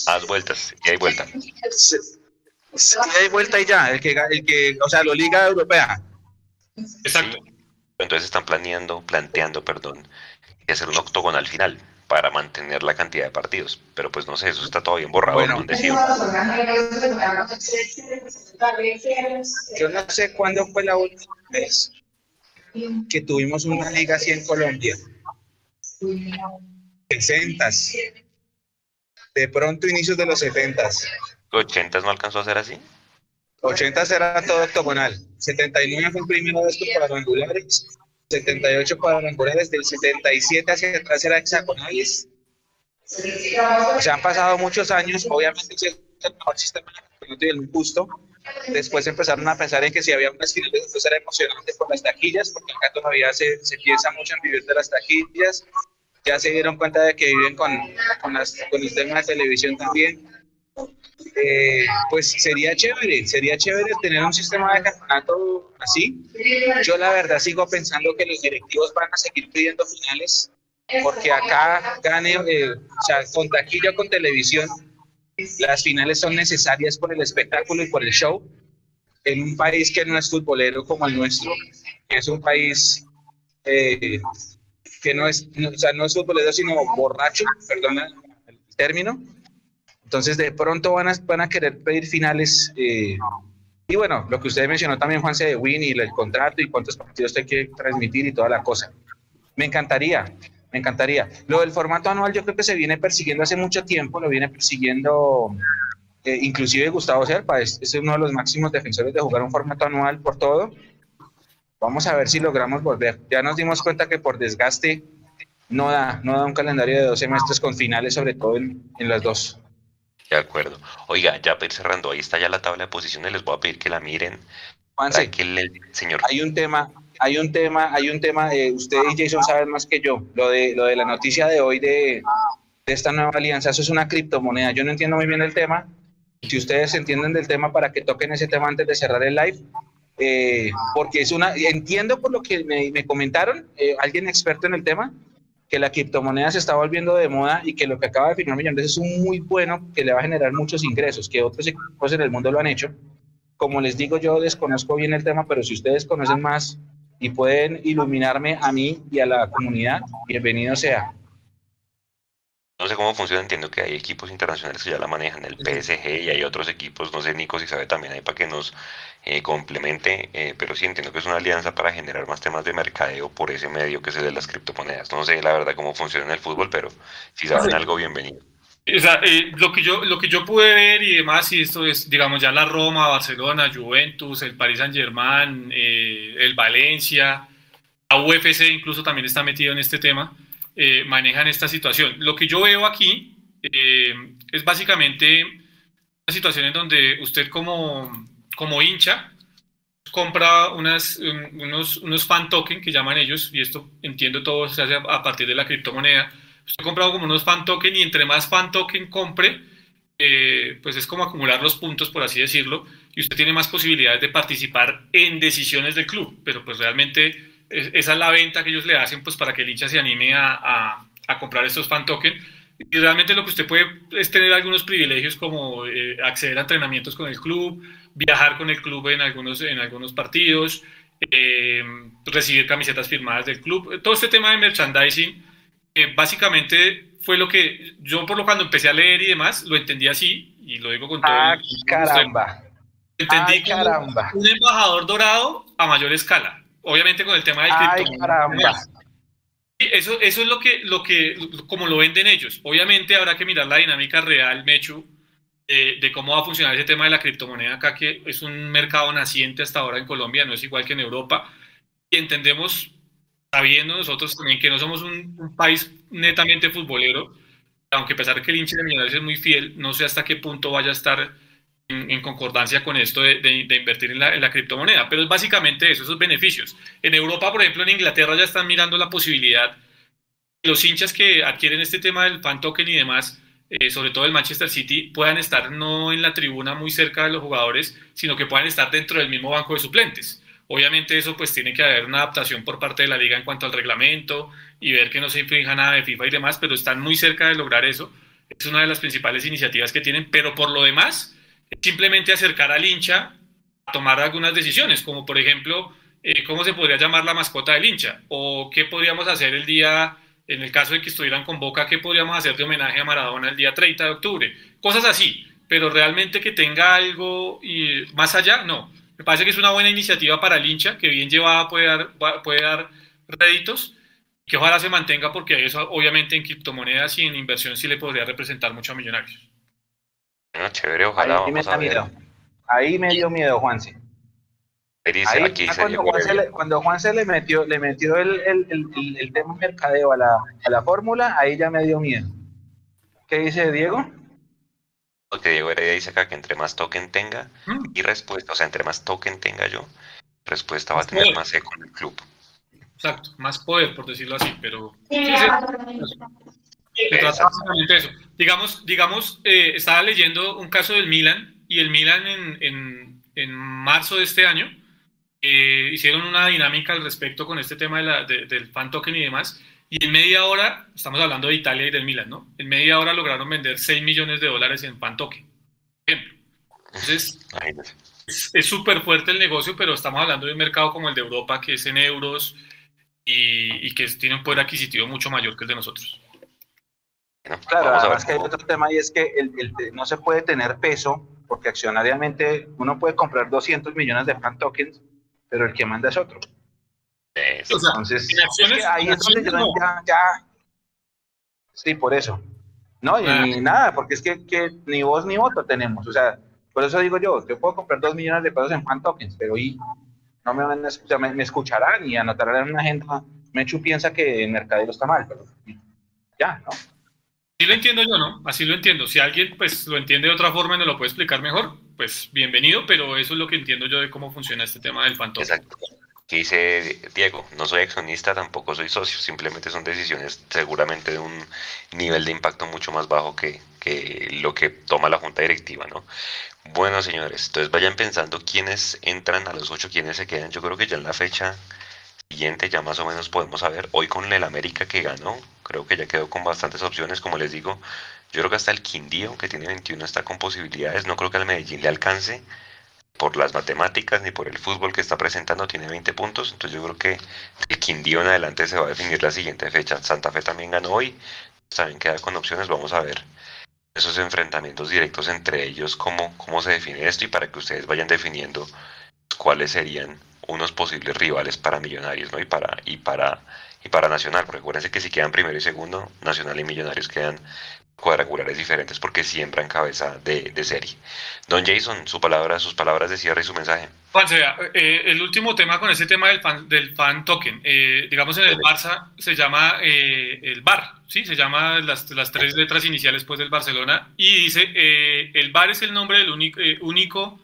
Haz vueltas, y hay vuelta. Sí, hay vuelta y ya, el que, el que, o sea, la Liga Europea. Exacto. Entonces están planeando, planteando, perdón, que hacer un octogonal final para mantener la cantidad de partidos. Pero pues no sé, eso está todo bien borrado. Bueno, yo no sé cuándo fue la última vez que tuvimos una liga así en Colombia. 60 De pronto inicios de los 70 ¿80 no alcanzó a ser así? 80 era todo octogonal. 79 fue el primero de estos cuadrangulares 78 cuadrangulares, del 77 hacia atrás era hexagonales. Se han pasado muchos años, obviamente es el mejor sistema de el justo. Después empezaron a pensar en que si había unas finales, entonces era emocionante por las taquillas, porque acá todavía se, se piensa mucho en vivir de las taquillas. Ya se dieron cuenta de que viven con, con, las, con el tema de televisión también. Eh, pues sería chévere, sería chévere tener un sistema de campeonato así. Yo la verdad sigo pensando que los directivos van a seguir pidiendo finales, porque acá gane, eh, o sea, con taquilla con televisión, las finales son necesarias por el espectáculo y por el show. En un país que no es futbolero como el nuestro, es un país eh, que no es, o sea, no es futbolero, sino borracho, perdona el término entonces, de pronto van a, van a querer pedir finales. Eh, y bueno, lo que usted mencionó también, Juanse, de Win y el contrato y cuántos partidos hay que transmitir y toda la cosa. Me encantaría, me encantaría. Lo del formato anual yo creo que se viene persiguiendo hace mucho tiempo, lo viene persiguiendo eh, inclusive Gustavo Serpa, es, es, uno de los máximos defensores de jugar un formato anual por todo. Vamos a ver si logramos volver. Ya nos dimos cuenta que por desgaste no da, no da un calendario de dos semestres con finales, sobre todo en, en las dos. De acuerdo. Oiga, ya para ir cerrando, ahí está ya la tabla de posiciones, les voy a pedir que la miren. Juanse, que el, señor. Hay un tema, hay un tema, hay un tema, eh, usted y Jason saben más que yo, lo de, lo de la noticia de hoy de, esta nueva alianza, eso es una criptomoneda, yo no entiendo muy bien el tema, si ustedes entienden del tema para que toquen ese tema antes de cerrar el live, eh, porque es una, entiendo por lo que me, comentaron, eh, alguien experto en el tema, que la criptomoneda se está volviendo de moda y que lo que acaba de firmar Millonarios es un muy bueno que le va a generar muchos ingresos, que otros equipos en el mundo lo han hecho. Como les digo, yo desconozco bien el tema, pero si ustedes conocen más y pueden iluminarme a mí y a la comunidad, bienvenido sea. No sé cómo funciona, entiendo que hay equipos internacionales que ya la manejan, el PSG y hay otros equipos, no sé Nico si sabe también ahí para que nos eh, complemente, eh, pero sí entiendo que es una alianza para generar más temas de mercadeo por ese medio que es el de las criptomonedas. No sé la verdad cómo funciona en el fútbol, pero si saben algo, bienvenido. O sea, eh, lo, que yo, lo que yo pude ver y demás, y esto es, digamos, ya la Roma, Barcelona, Juventus, el Paris Saint Germain, el Valencia, la UFC incluso también está metido en este tema, manejan esta situación. Lo que yo veo aquí es básicamente una situación en donde usted como, como hincha, compra unas, unos, unos fan token que llaman ellos, y esto entiendo todo se hace a partir de la criptomoneda. Usted ha comprado como unos fan token y entre más fan token compre, eh, pues es como acumular los puntos, por así decirlo, y usted tiene más posibilidades de participar en decisiones del club, pero pues realmente esa es la venta que ellos le hacen pues para que el hincha se anime a, a, a comprar estos fan token y realmente lo que usted puede es tener algunos privilegios como eh, acceder a entrenamientos con el club, viajar con el club en algunos, en algunos partidos, eh, recibir camisetas firmadas del club. Todo este tema de merchandising, básicamente fue lo que yo por lo cuando empecé a leer y demás, lo entendí así, y lo digo con todo. Ah, caramba. Entendí caramba. un embajador dorado a mayor escala. Obviamente con el tema del Ay, caramba. Eso, eso es lo que, lo que, como lo venden ellos. Obviamente habrá que mirar la dinámica real, Mechu, de cómo va a funcionar ese tema de la criptomoneda acá, que es un mercado naciente hasta ahora en Colombia, no es igual que en Europa. Y entendemos, sabiendo nosotros también que no somos un, país netamente futbolero, aunque a pesar de que el hincha de Millonarios es muy fiel, no sé hasta qué punto vaya a estar en, concordancia con esto de, de, invertir en la, en la, criptomoneda. Pero es básicamente eso, esos beneficios. En Europa, por ejemplo, en Inglaterra ya están mirando la posibilidad, los hinchas que adquieren este tema del fan token y demás, eh, sobre todo el Manchester City, puedan estar no en la tribuna muy cerca de los jugadores, sino que puedan estar dentro del mismo banco de suplentes. Obviamente eso pues tiene que haber una adaptación por parte de la liga en cuanto al reglamento y ver que no se infrinja nada de FIFA y demás, pero están muy cerca de lograr eso. Es una de las principales iniciativas que tienen, pero por lo demás, simplemente acercar al hincha a tomar algunas decisiones, como por ejemplo, eh, cómo se podría llamar la mascota del hincha, o qué podríamos hacer el día en el caso de que estuvieran con Boca, ¿qué podríamos hacer de homenaje a Maradona el día 30 de octubre? Cosas así, pero realmente que tenga algo y más allá, no. Me parece que es una buena iniciativa para el hincha, que bien llevada puede dar, puede dar réditos, que ojalá se mantenga porque eso obviamente en criptomonedas y en inversión sí le podría representar mucho a millonarios. Bueno, chévere, ojalá. Ahí, me, Miedo. Ahí me dio miedo, Juanse. Ahí, cuando, Juan se le, cuando, Juan se le metió, le metió el, el, el, el tema mercadeo a la, a la fórmula, ahí ya me dio miedo. ¿Qué dice Diego? Lo que Diego Heredia dice acá que entre más token tenga mm. y respuesta, o sea, entre más token tenga yo, respuesta va a tener más eco en el club. Exacto, más poder, por decirlo así, pero sí, eso. Digamos, digamos eh, estaba leyendo un caso del Milan y el Milan en, en, en marzo de este año eh, hicieron una dinámica al respecto con este tema de la, del fan token y demás. Y en media hora, estamos hablando de Italia y del Milan, ¿no? En media hora lograron vender 6 millones de dólares en fan token. Ejemplo. Entonces, es súper fuerte el negocio, pero estamos hablando de un mercado como el de Europa, que es en euros y, y que tiene un poder adquisitivo mucho mayor que el de nosotros. Claro, además que hay otro tema y es que el, el, no se puede tener peso porque accionariamente uno puede comprar 200 millones de fan tokens pero el que manda es otro. Entonces, ahí es donde yo ya, ya, Sí, por eso. No, y ni ah. nada, porque es que, que, ni voz ni voto tenemos. O sea, por eso digo yo, yo puedo comprar dos millones de pesos en fan tokens, pero y no me van a escuchar, me, escucharán y anotarán en una agenda. Mechu piensa que el mercadeo está mal, pero ya, ¿no? Así lo entiendo yo, ¿no? Así lo entiendo. Si alguien pues lo entiende de otra forma y nos lo puede explicar mejor, pues bienvenido, pero eso es lo que entiendo yo de cómo funciona este tema del fantasma. Exacto. Dice Diego, no soy accionista, tampoco soy socio, simplemente son decisiones seguramente de un nivel de impacto mucho más bajo que, que lo que toma la junta directiva, ¿no? Bueno, señores, entonces vayan pensando quiénes entran a los ocho, quiénes se quedan. Yo creo que ya en la fecha siguiente ya más o menos podemos saber. Hoy con el América que ganó, creo que ya quedó con bastantes opciones, como les digo. Yo creo que hasta el Quindío, que tiene 21, está con posibilidades. No creo que al Medellín le alcance por las matemáticas ni por el fútbol que está presentando, tiene 20 puntos. Entonces yo creo que el Quindío en adelante se va a definir la siguiente fecha. Santa Fe también ganó hoy, también queda con opciones. Vamos a ver esos enfrentamientos directos entre ellos, cómo, cómo se define esto y para que ustedes vayan definiendo cuáles serían unos posibles rivales para Millonarios, ¿no? Y para, y para, y para Nacional, porque acuérdense que si quedan primero y segundo, Nacional y Millonarios quedan cuadrangulares diferentes porque siembran cabeza de, de, serie. Don Jason, su palabra, sus palabras de cierre y su mensaje. Juan, eh, el último tema con ese tema del fan, del fan token, eh, digamos en el Barça se llama eh, el VAR, ¿sí? Se llama las, las, tres letras iniciales pues del Barcelona y dice, el VAR es el nombre del único, único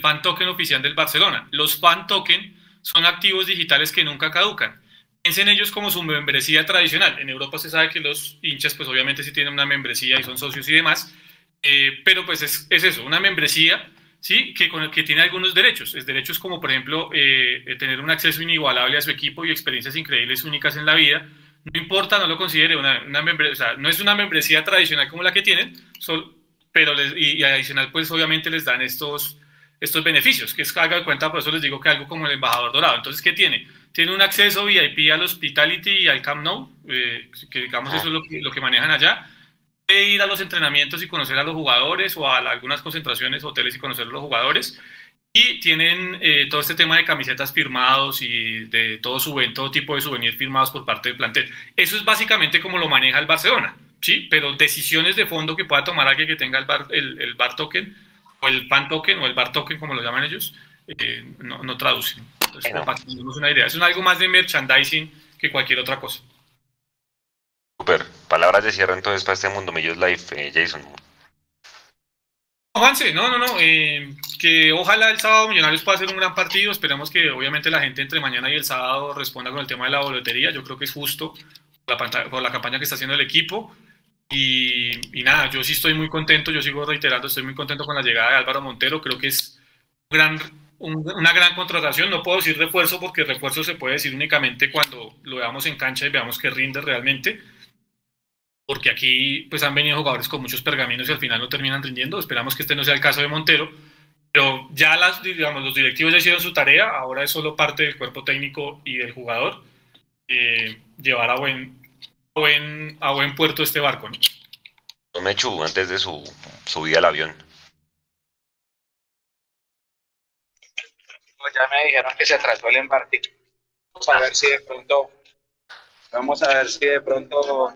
fan token oficial del Barcelona. Los fan token son activos digitales que nunca caducan. Piensen ellos como su membresía tradicional. En Europa se sabe que los hinchas, pues obviamente sí tienen una membresía y son socios y demás, eh, pero pues es, es, eso, una membresía, ¿sí? Que, con, que tiene algunos derechos. Es derechos como, por ejemplo, eh, tener un acceso inigualable a su equipo y experiencias increíbles, únicas en la vida, no importa, no lo considere una, una membresía, o sea, no es una membresía tradicional como la que tienen, pero les, y, adicional, pues obviamente les dan estos, estos beneficios, que es que haga de cuenta, por eso les digo que algo como el embajador dorado. Entonces, ¿qué tiene? Tiene un acceso VIP al Hospitality y al Camp Nou, eh, que digamos eso es lo que, lo que manejan allá. Puede ir a los entrenamientos y conocer a los jugadores o a algunas concentraciones, hoteles y conocer a los jugadores. Y tienen eh, todo este tema de camisetas firmados y de todo, su, todo tipo de souvenirs firmados por parte del plantel. Eso es básicamente como lo maneja el Barcelona, ¿sí? Pero decisiones de fondo que pueda tomar alguien que tenga el bar, el, el bar token o el fan token o el bar token, como lo llaman ellos, eh, no, no, traducen. Entonces, para que una idea, es algo más de merchandising que cualquier otra cosa. Super. Palabras de cierre entonces para este Mundo Millos Live, eh, Jason. Juanse, no, no, no, eh, que ojalá el sábado Millonarios pueda hacer un gran partido, esperemos que obviamente la gente entre mañana y el sábado responda con el tema de la boletería, yo creo que es justo por la, por la campaña que está haciendo el equipo y, y, nada, yo sí estoy muy contento, yo sigo reiterando, estoy muy contento con la llegada de Álvaro Montero, creo que es gran, una gran contratación, no puedo decir refuerzo porque refuerzo se puede decir únicamente cuando lo veamos en cancha y veamos que rinde realmente, porque aquí pues han venido jugadores con muchos pergaminos y al final no terminan rindiendo. Esperamos que este no sea el caso de Montero, pero ya las, digamos, los directivos ya hicieron su tarea, ahora es solo parte del cuerpo técnico y del jugador eh, llevar a buen, buen, a buen puerto este barco. ¿no? Mechu, antes de su subida al avión. Pues ya me dijeron que se trató el embarque. Vamos a ver si de pronto, vamos a ver si de pronto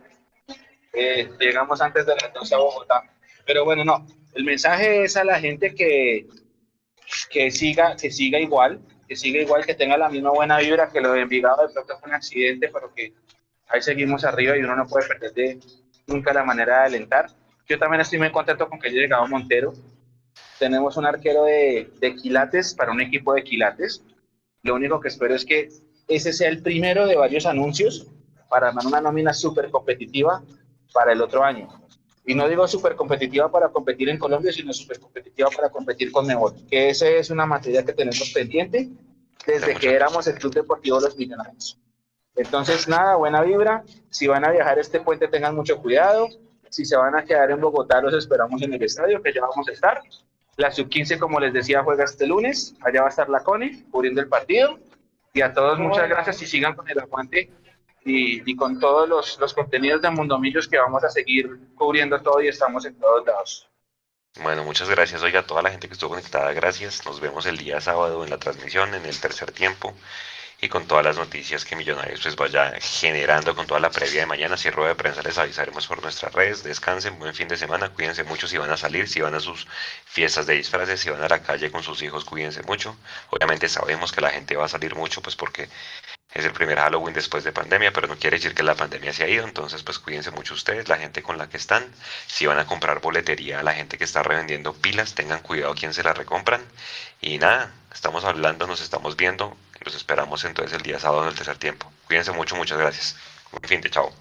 eh, llegamos antes de las 12 a Bogotá. Pero bueno, no, el mensaje es a la gente que, que, siga, que siga igual, que siga igual, que tenga la misma buena vibra, que lo de Envigado de pronto fue un accidente, pero que ahí seguimos arriba y uno no puede perder de, nunca la manera de alentar. Yo también estoy muy contento con que haya llegado Montero. Tenemos un arquero de, de quilates para un equipo de quilates. Lo único que espero es que ese sea el primero de varios anuncios para armar una nómina súper competitiva para el otro año. Y no digo súper competitiva para competir en Colombia, sino súper competitiva para competir con Mejor, que esa es una materia que tenemos pendiente desde que éramos el Club Deportivo Los Millonarios. Entonces, nada, buena vibra. Si van a viajar este puente, tengan mucho cuidado. Si se van a quedar en Bogotá, los esperamos en el estadio, que ya vamos a estar. La sub-15, como les decía, juega este lunes. Allá va a estar la CONE cubriendo el partido. Y a todos, muchas gracias y sigan con el aguante y, con todos los, los contenidos de Mundomillos que vamos a seguir cubriendo todo y estamos en todos lados. Bueno, muchas gracias. Oiga, a toda la gente que estuvo conectada, gracias. Nos vemos el día sábado en la transmisión, en el tercer tiempo y con todas las noticias que Millonarios pues vaya generando con toda la previa de mañana. Si rueda de prensa les avisaremos por nuestras redes. Descansen, buen fin de semana, cuídense mucho si van a salir, si van a sus fiestas de disfraces, si van a la calle con sus hijos, cuídense mucho. Obviamente sabemos que la gente va a salir mucho pues porque es el primer Halloween después de pandemia, pero no quiere decir que la pandemia se ha ido, entonces pues cuídense mucho ustedes, la gente con la que están, si van a comprar boletería, la gente que está revendiendo pilas, tengan cuidado quién se la recompran y nada, estamos hablando, nos estamos viendo, los esperamos entonces el día sábado en el tercer tiempo. Cuídense mucho, muchas gracias. Buen fin de chao.